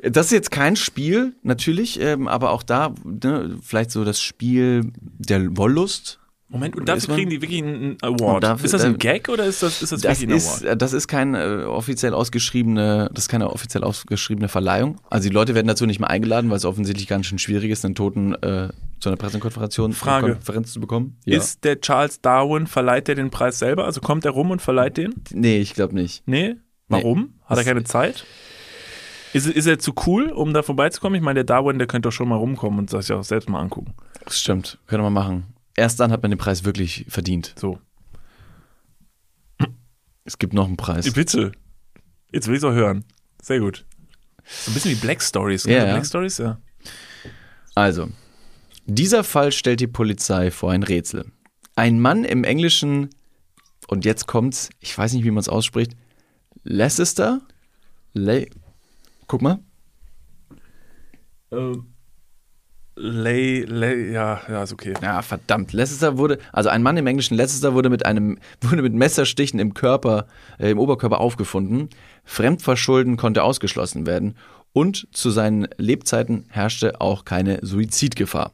Das ist jetzt kein Spiel, natürlich, ähm, aber auch da ne, vielleicht so das Spiel der Wollust. Moment, und dafür kriegen die wirklich einen Award. Dafür- ist das ein Gag oder ist das, ist das, Das wirklich ein ist, Award? das ist keine äh, offiziell ausgeschriebene, das ist keine offiziell ausgeschriebene Verleihung. Also die Leute werden dazu nicht mehr eingeladen, weil es offensichtlich ganz schön schwierig ist, einen Toten äh, zu einer Pressekonferenz. Konferenz zu bekommen. Ist der Charles Darwin, verleiht der den Preis selber? Also kommt er rum und verleiht den? Nee, ich glaube nicht. Nee? Warum? Hat er Das- keine Zeit? Ist, ist er zu cool, um da vorbeizukommen? Ich meine, der Darwin, der könnte doch schon mal rumkommen und sich auch selbst mal angucken. Das stimmt, können wir machen. Erst dann hat man den Preis wirklich verdient. So. Es gibt noch einen Preis. Bitte. Jetzt will ich es auch hören. Sehr gut. So ein bisschen wie Black Stories. Ja, ja. Black Stories? Ja. Also, dieser Fall stellt die Polizei vor ein Rätsel. Ein Mann im englischen, und jetzt kommt's, ich weiß nicht, wie man es ausspricht, Leicester? Le Guck mal. Ähm, Lay, Lay, ja, ja, ist okay. Ja, verdammt. Leicester wurde, also ein Mann im englischen Leicester wurde mit einem, [laughs] wurde mit Messerstichen im Körper, äh, im Oberkörper aufgefunden. Fremdverschulden konnte ausgeschlossen werden und zu seinen Lebzeiten herrschte auch keine Suizidgefahr.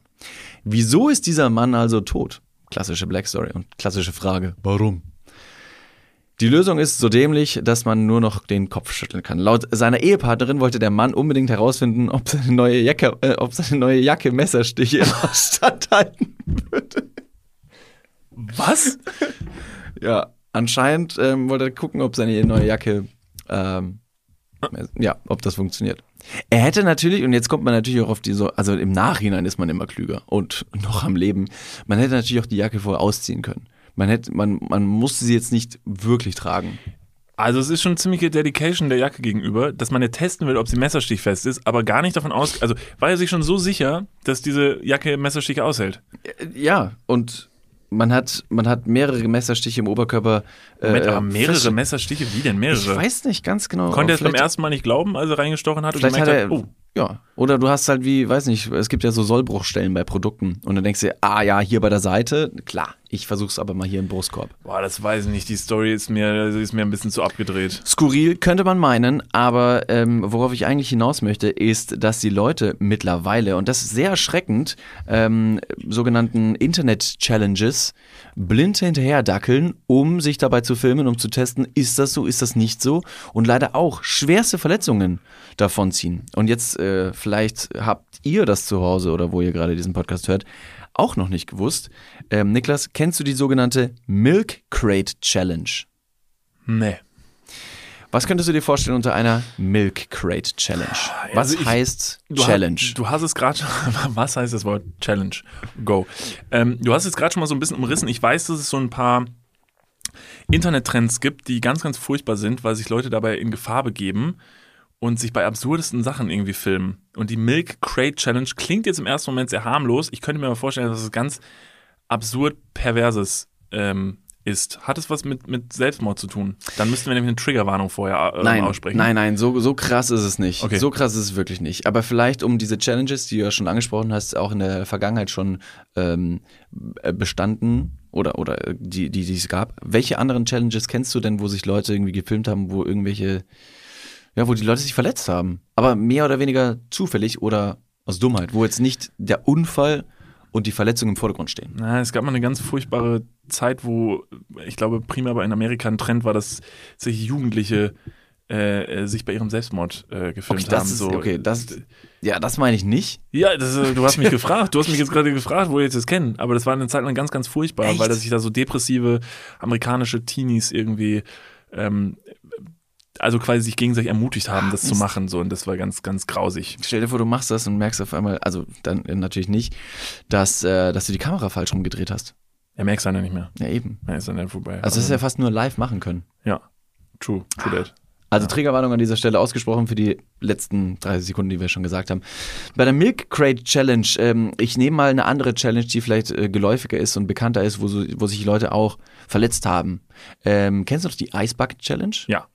Wieso ist dieser Mann also tot? Klassische Black Story und klassische Frage. Warum? Die Lösung ist so dämlich, dass man nur noch den Kopf schütteln kann. Laut seiner Ehepartnerin wollte der Mann unbedingt herausfinden, ob seine neue Jacke, äh, ob seine neue Jacke Messerstiche [laughs] standhalten würde. Was? Ja, anscheinend ähm, wollte er gucken, ob seine neue Jacke, ähm, ja, ob das funktioniert. Er hätte natürlich, und jetzt kommt man natürlich auch auf die so, also im Nachhinein ist man immer klüger und noch am Leben. Man hätte natürlich auch die Jacke vorher ausziehen können. Man hätte, man, man musste sie jetzt nicht wirklich tragen. Also es ist schon ziemliche Dedication der Jacke gegenüber, dass man ja testen will, ob sie messerstichfest ist, aber gar nicht davon aus, also war er sich schon so sicher, dass diese Jacke Messerstiche aushält. Ja, und man hat, man hat mehrere Messerstiche im Oberkörper. Äh, Moment, aber mehrere fest- Messerstiche, wie denn mehrere? Ich weiß nicht ganz genau. Konnte er es beim ersten Mal nicht glauben, als er reingestochen hat und Vielleicht hat gemerkt er, hat, oh, ja. Oder du hast halt wie, weiß nicht, es gibt ja so Sollbruchstellen bei Produkten. Und dann denkst du, ah ja, hier bei der Seite, klar, ich versuch's aber mal hier im Brustkorb. boah, das weiß ich nicht, die Story ist mir, ist mir ein bisschen zu abgedreht. Skurril könnte man meinen, aber ähm, worauf ich eigentlich hinaus möchte, ist, dass die Leute mittlerweile, und das ist sehr erschreckend, ähm, sogenannten Internet-Challenges blind hinterherdackeln, um sich dabei zu filmen, um zu testen, ist das so, ist das nicht so und leider auch schwerste Verletzungen davonziehen. Und jetzt äh, vielleicht habt ihr das zu Hause oder wo ihr gerade diesen Podcast hört, auch noch nicht gewusst. Ähm, Niklas, kennst du die sogenannte Milk Crate Challenge? Nee. Was könntest du dir vorstellen unter einer Milk Crate Challenge? Was Also ich- heißt Du Challenge? Hast, du hast es gerade schon. [laughs] Was heißt das Wort Challenge? Go. Ähm, du hast es gerade schon mal so ein bisschen umrissen. Ich weiß, dass es so ein paar Internettrends gibt, die ganz, ganz furchtbar sind, weil sich Leute dabei in Gefahr begeben und sich bei absurdesten Sachen irgendwie filmen. Und die Milk Crate Challenge klingt jetzt im ersten Moment sehr harmlos. Ich könnte mir aber vorstellen, dass es ganz absurd Perverses ähm, ist. Hat es was mit, mit Selbstmord zu tun? Dann müssten wir nämlich eine Triggerwarnung vorher äh, Nein, aussprechen. nein, nein, so, so krass ist es nicht. Okay. So krass ist es wirklich nicht. Aber vielleicht um diese Challenges, die du ja schon angesprochen hast, auch in der Vergangenheit schon ähm, äh, bestanden oder, oder äh, die, die, die es gab. Welche anderen Challenges kennst du denn, wo sich Leute irgendwie gefilmt haben, wo irgendwelche, ja, wo die Leute sich verletzt haben? Aber mehr oder weniger zufällig oder aus Dummheit, wo jetzt nicht der Unfall und die Verletzung im Vordergrund stehen. Na, es gab mal eine ganz furchtbare Zeit, wo ich glaube, primär aber in Amerika ein Trend war, dass sich Jugendliche äh, äh, sich bei ihrem Selbstmord äh, gefilmt Okay, das haben. ist, so. okay, das, ja, das meine ich nicht. Ja, das, äh, du hast mich [laughs] gefragt. Du hast mich jetzt gerade gefragt, wo ihr jetzt das kennen. Aber das war eine Zeit lang ganz, ganz furchtbar, Echt? weil sich da so depressive amerikanische Teenies irgendwie ähm, also quasi sich gegenseitig ermutigt haben, das zu Mist. machen. So, und das war ganz, ganz grausig. Stell dir vor, du machst das und merkst auf einmal, also dann äh, natürlich nicht, dass, äh, dass du die Kamera falsch rumgedreht hast. Er merkt dann ja nicht mehr. Ja, eben. Er ist dann ja vorbei. Also das ist ja fast nur live machen können. ja, true, true that. Also Triggerwarnung an dieser Stelle ausgesprochen für die letzten 30 Sekunden, die wir schon gesagt haben. Bei der Milk Crate Challenge, ähm, ich nehme mal eine andere Challenge, die vielleicht äh, geläufiger ist und bekannter ist, wo, so, wo sich Leute auch verletzt haben. Ähm, kennst du noch die Ice Bucket Challenge? Ja.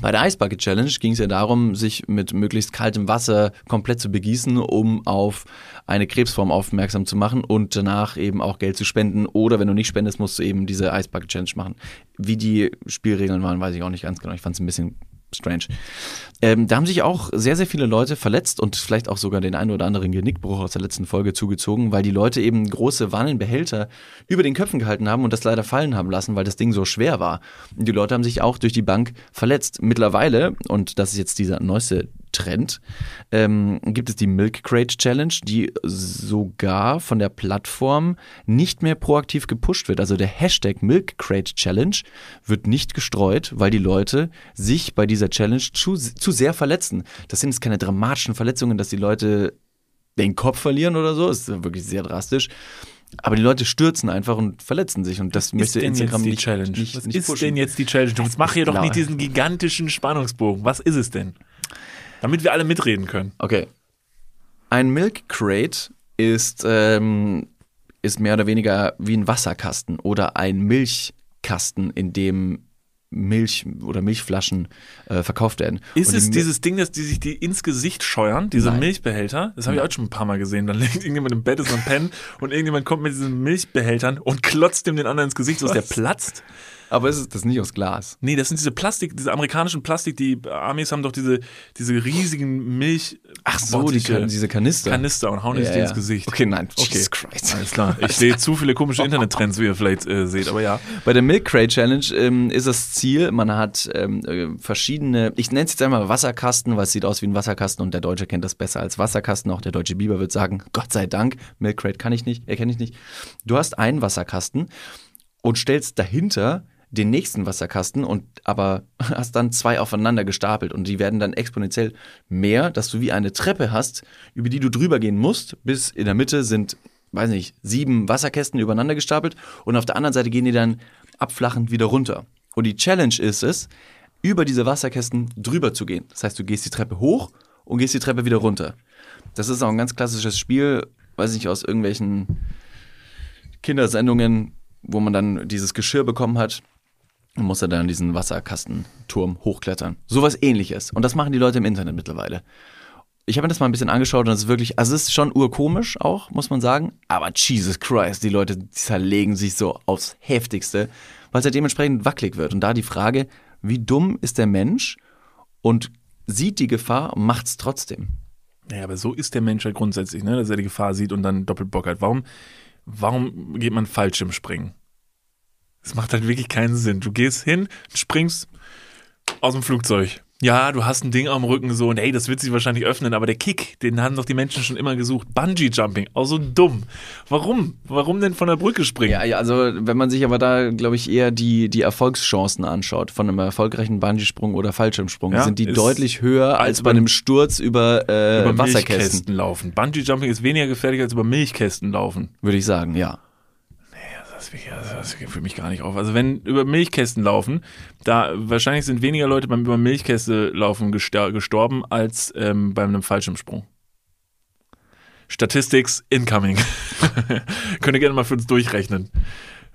Bei der Ice Bucket Challenge ging es ja darum, sich mit möglichst kaltem Wasser komplett zu begießen, um auf eine Krebsform aufmerksam zu machen und danach eben auch Geld zu spenden. Oder wenn du nicht spendest, musst du eben diese Ice Bucket Challenge machen. Wie die Spielregeln waren, weiß ich auch nicht ganz genau. Ich fand es ein bisschen strange. Ähm, da haben sich auch sehr, sehr viele Leute verletzt und vielleicht auch sogar den einen oder anderen Genickbruch aus der letzten Folge zugezogen, weil die Leute eben große Wannenbehälter über den Köpfen gehalten haben und das leider fallen haben lassen, weil das Ding so schwer war. Und die Leute haben sich auch durch die Bank verletzt. Mittlerweile, und das ist jetzt dieser neueste Trend, ähm, gibt es die Milk Crate Challenge, die sogar von der Plattform nicht mehr proaktiv gepusht wird. Also der Hashtag Milk Crate Challenge wird nicht gestreut, weil die Leute sich bei dieser Challenge zu, zu sehr verletzen. Das sind jetzt keine dramatischen Verletzungen, dass die Leute den Kopf verlieren oder so. Das ist wirklich sehr drastisch. Aber die Leute stürzen einfach und verletzen sich und das ist möchte Instagram jetzt die nicht, Challenge? nicht, Was nicht ist pushen. denn jetzt die Challenge? Du mach hier doch nicht diesen gigantischen Spannungsbogen. Was ist es denn? Damit wir alle mitreden können. Okay. Ein Milk Crate ist, ähm, ist mehr oder weniger wie ein Wasserkasten oder ein Milchkasten, in dem Milch oder Milchflaschen äh, verkauft werden. Ist es die dieses Ding, dass die sich die ins Gesicht scheuern, diese Nein. Milchbehälter? Das habe ich auch schon ein paar Mal gesehen. Dann [laughs] liegt irgendjemand im Bett, ist am Pennen und irgendjemand kommt mit diesen Milchbehältern und klotzt dem den anderen ins Gesicht, sodass der platzt. Aber ist es das nicht aus Glas? Nee, das sind diese Plastik, diese amerikanischen Plastik, die Amis haben doch diese, diese riesigen Milch Ach so, die kann, diese Kanister. Kanister und hauen Ja, ja, die ja. ins Gesicht. Okay, nein. Okay. Jesus Christ. Alles klar. Ich sehe zu viele komische Internettrends, wie ihr vielleicht äh, seht, aber ja. Bei der Milk Crate Challenge ähm, ist das Ziel, man hat ähm, äh, verschiedene, ich nenne es jetzt einmal Wasserkasten, weil es sieht aus wie ein Wasserkasten und der Deutsche kennt das besser als Wasserkasten. Auch der deutsche Biber wird sagen, Gott sei Dank, Milk Crate kann ich nicht, erkenne ich nicht. Du hast einen Wasserkasten und stellst dahinter den nächsten Wasserkasten und aber [laughs] hast dann zwei aufeinander gestapelt und die werden dann exponentiell mehr, dass du wie eine Treppe hast, über die du drüber gehen musst, bis in der Mitte sind, weiß nicht, sieben Wasserkästen übereinander gestapelt und auf der anderen Seite gehen die dann abflachend wieder runter. Und die Challenge ist es, über diese Wasserkästen drüber zu gehen. Das heißt, du gehst die Treppe hoch und gehst die Treppe wieder runter. Das ist auch ein ganz klassisches Spiel, weiß nicht, aus irgendwelchen Kindersendungen, wo man dann dieses Geschirr bekommen hat und muss dann diesen Wasserkastenturm hochklettern. Sowas ähnliches. Und das machen die Leute im Internet mittlerweile. Ich habe mir das mal ein bisschen angeschaut und es ist wirklich, also es ist schon urkomisch auch, muss man sagen. Aber Jesus Christ, die Leute zerlegen sich so aufs Heftigste, weil es ja dementsprechend wackelig wird. Und da die Frage, wie dumm ist der Mensch und sieht die Gefahr und macht es trotzdem? Naja, aber so ist der Mensch ja grundsätzlich, ne? dass er die Gefahr sieht und dann doppelt Bock hat. Warum, warum geht man Fallschirmspringen? Das macht halt wirklich keinen Sinn. Du gehst hin, springst aus dem Flugzeug. Ja, du hast ein Ding am Rücken so und hey, das wird sich wahrscheinlich öffnen, aber der Kick, den haben doch die Menschen schon immer gesucht. Bungee Jumping, auch so dumm. Warum? Warum denn von der Brücke springen? Ja, ja, also wenn man sich aber da, glaube ich, eher die, die Erfolgschancen anschaut, von einem erfolgreichen Bungee-Sprung oder Fallschirmsprung, Ja, sind die deutlich höher als, als bei einem Sturz über, äh, über Wasserkästen, Milchkästen laufen. Bungee Jumping ist weniger gefährlich als über Milchkästen laufen. würde ich sagen, ja. Das, geht für mich gar nicht auf. Also wenn über Milchkästen laufen, da wahrscheinlich sind weniger Leute beim über Milchkäste laufen gestor gestorben als ähm, bei einem Fallschirmsprung. Statistics incoming. [laughs] Könnt ihr gerne mal für uns durchrechnen.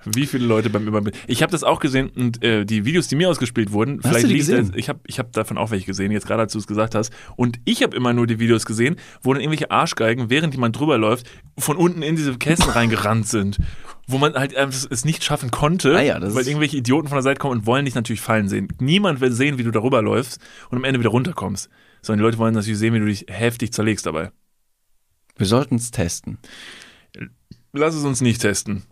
Wie viele Leute beim über Ich habe das auch gesehen und äh, die Videos, die mir ausgespielt wurden, Hast du die gesehen? das- ich habe ich hab davon auch welche gesehen, jetzt gerade als du es gesagt hast. Und ich habe immer nur die Videos gesehen, wo dann irgendwelche Arschgeigen, während jemand drüber läuft, von unten in diese Kästen [laughs] reingerannt sind. Wo man halt einfach es nicht schaffen konnte, Ah ja, weil irgendwelche Idioten von der Seite kommen und wollen dich natürlich fallen sehen. Niemand will sehen, wie du darüber läufst und am Ende wieder runterkommst. Sondern die Leute wollen natürlich sehen, wie du dich heftig zerlegst dabei. Wir sollten es testen. Lass es uns nicht testen.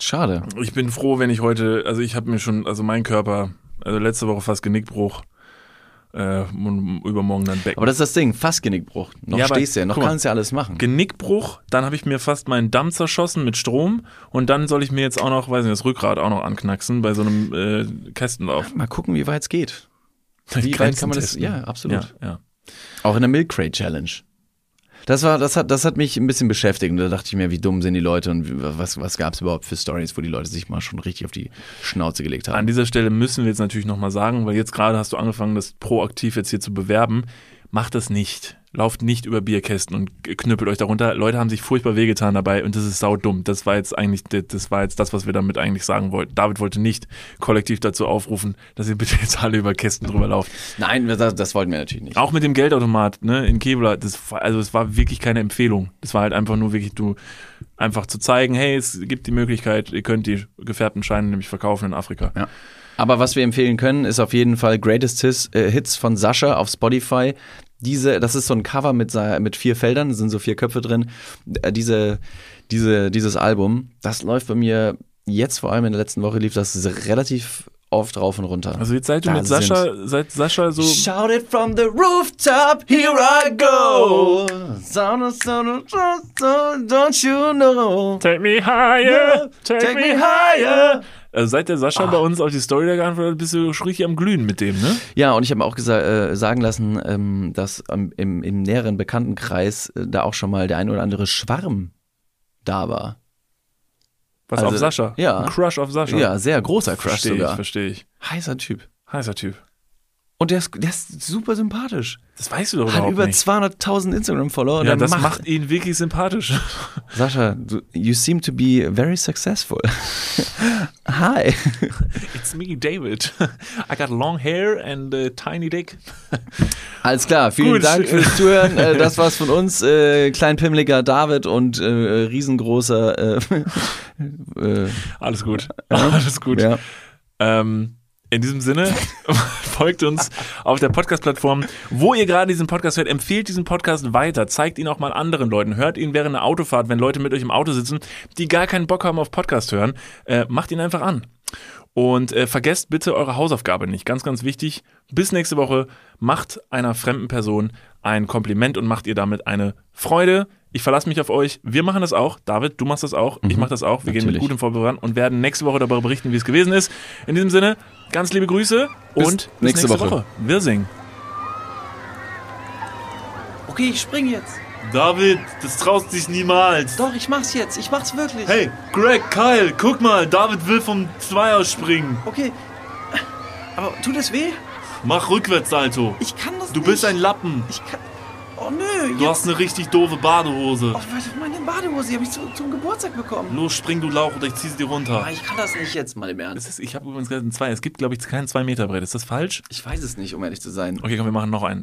Schade. Ich bin froh, wenn ich heute, also ich habe mir schon, also mein Körper, also letzte Woche fast Genickbruch, äh, übermorgen dann Becken. Aber das ist das Ding, fast Genickbruch. Noch Ja, stehst du ja, noch mal, kannst du ja alles machen. Genickbruch, dann habe ich mir fast meinen Damm zerschossen mit Strom und dann soll ich mir jetzt auch noch, weiß nicht, das Rückgrat auch noch anknacksen bei so einem äh, Kästenlauf. Mal gucken, wie weit es geht. Wie weit Grenzen kann man das? testen. Ja, absolut. Ja, ja. Auch in der Milk Crate Challenge. Das war, das hat, das hat mich ein bisschen beschäftigt. Und da dachte ich mir, wie dumm sind die Leute und was, was gab es überhaupt für Stories, wo die Leute sich mal schon richtig auf die Schnauze gelegt An haben. dieser Stelle müssen wir jetzt natürlich nochmal sagen, weil jetzt gerade hast du angefangen, das proaktiv jetzt hier zu bewerben. Macht das nicht. Lauft nicht über Bierkästen und knüppelt euch darunter. Leute haben sich furchtbar wehgetan dabei und das ist saudumm. Das war jetzt eigentlich, das war jetzt das, was wir damit eigentlich sagen wollten. David wollte nicht kollektiv dazu aufrufen, dass ihr bitte jetzt alle über Kästen drüber lauft. Nein, das, das wollten wir natürlich nicht. Auch mit dem Geldautomat, ne, in Kevlar, das war, also es war wirklich keine Empfehlung. Das war halt einfach nur wirklich, du, einfach zu zeigen, hey, es gibt die Möglichkeit, ihr könnt die gefärbten Scheine nämlich verkaufen in Afrika. Ja. Aber was wir empfehlen können, ist auf jeden Fall Greatest Hits, äh, Hits von Sascha auf Spotify. Diese, das ist so ein Cover mit, mit vier Feldern, da sind so vier Köpfe drin. Äh, diese, diese, dieses Album, das läuft bei mir jetzt vor allem in der letzten Woche lief das relativ oft rauf und runter. Also jetzt seit du Da mit Sascha, seit Sascha so Shout it from the rooftop, here I go. Don't you know? Take me higher, Take me higher. Also seit der Sascha bei uns auf die Story da geantwortet hat, bist du schon richtig am Glühen mit dem, ne? Ja, und ich habe auch äh, sagen lassen, ähm, dass ähm, im, im näheren Bekanntenkreis äh, da auch schon mal der ein oder andere Schwarm da war. Was Also, auf Sascha? ja. Ein Crush auf Sascha. Ja, sehr großer Crush verstehe ich, sogar. verstehe ich. Heißer Typ. Heißer Typ. Und der ist, der ist super sympathisch. Das weißt du doch Hat überhaupt über nicht. 200.000 Instagram-Follower. Ja, das macht, ihn wirklich sympathisch. [laughs] Sascha, du, you seem to be very successful. [laughs] Hi. [laughs] It's me, David. I got long hair and a tiny dick. Alles klar, vielen Gut. Dank fürs Zuhören. Äh, das war's von uns. Äh, kleinpimmeliger David und äh, riesengroßer. Alles gut. Alles gut. ja. Ähm, in diesem Sinne, [laughs] folgt uns auf der Podcast-Plattform, wo ihr gerade diesen Podcast hört. Empfehlt diesen Podcast weiter. Zeigt ihn auch mal anderen Leuten. Hört ihn während einer Autofahrt, wenn Leute mit euch im Auto sitzen, die gar keinen Bock haben auf Podcast hören. Äh, macht ihn einfach an. Und äh, vergesst bitte eure Hausaufgabe nicht. Ganz, ganz wichtig. Bis nächste Woche. Macht einer fremden Person ein Kompliment und macht ihr damit eine Freude. Ich verlasse mich auf euch. Wir machen das auch. David, du machst das auch. Ich mache das auch. Wir gehen mit natürlich. gutem Vorbereitung und werden nächste Woche darüber berichten, wie es gewesen ist. In diesem Sinne, ganz liebe Grüße Bis und bis nächste nächste, Woche. Woche. Wir singen. Okay, ich spring jetzt. David, das traust dich niemals. Doch, ich mach's jetzt. Ich mach's wirklich. Hey, Greg, Kyle, guck mal, David will vom Zweier springen. Okay. Aber tut es weh? Mach Rückwärtssalto. Ich kann das Du bist ein Lappen. Ich kann. Oh nö. Du hast eine richtig doofe Badehose. Oh, meine Badehose, die habe ich zu, zum Geburtstag bekommen. Los, spring du Lauch oder ich zieh sie dir runter. Ah, ich kann das nicht jetzt mal im Ernst. Ist, ich habe übrigens gerade ein Zwei. Es gibt, glaube ich, kein 2-Meter-Brett. Ist das falsch? Ich weiß es nicht, um ehrlich zu sein. Okay, komm, wir machen noch einen.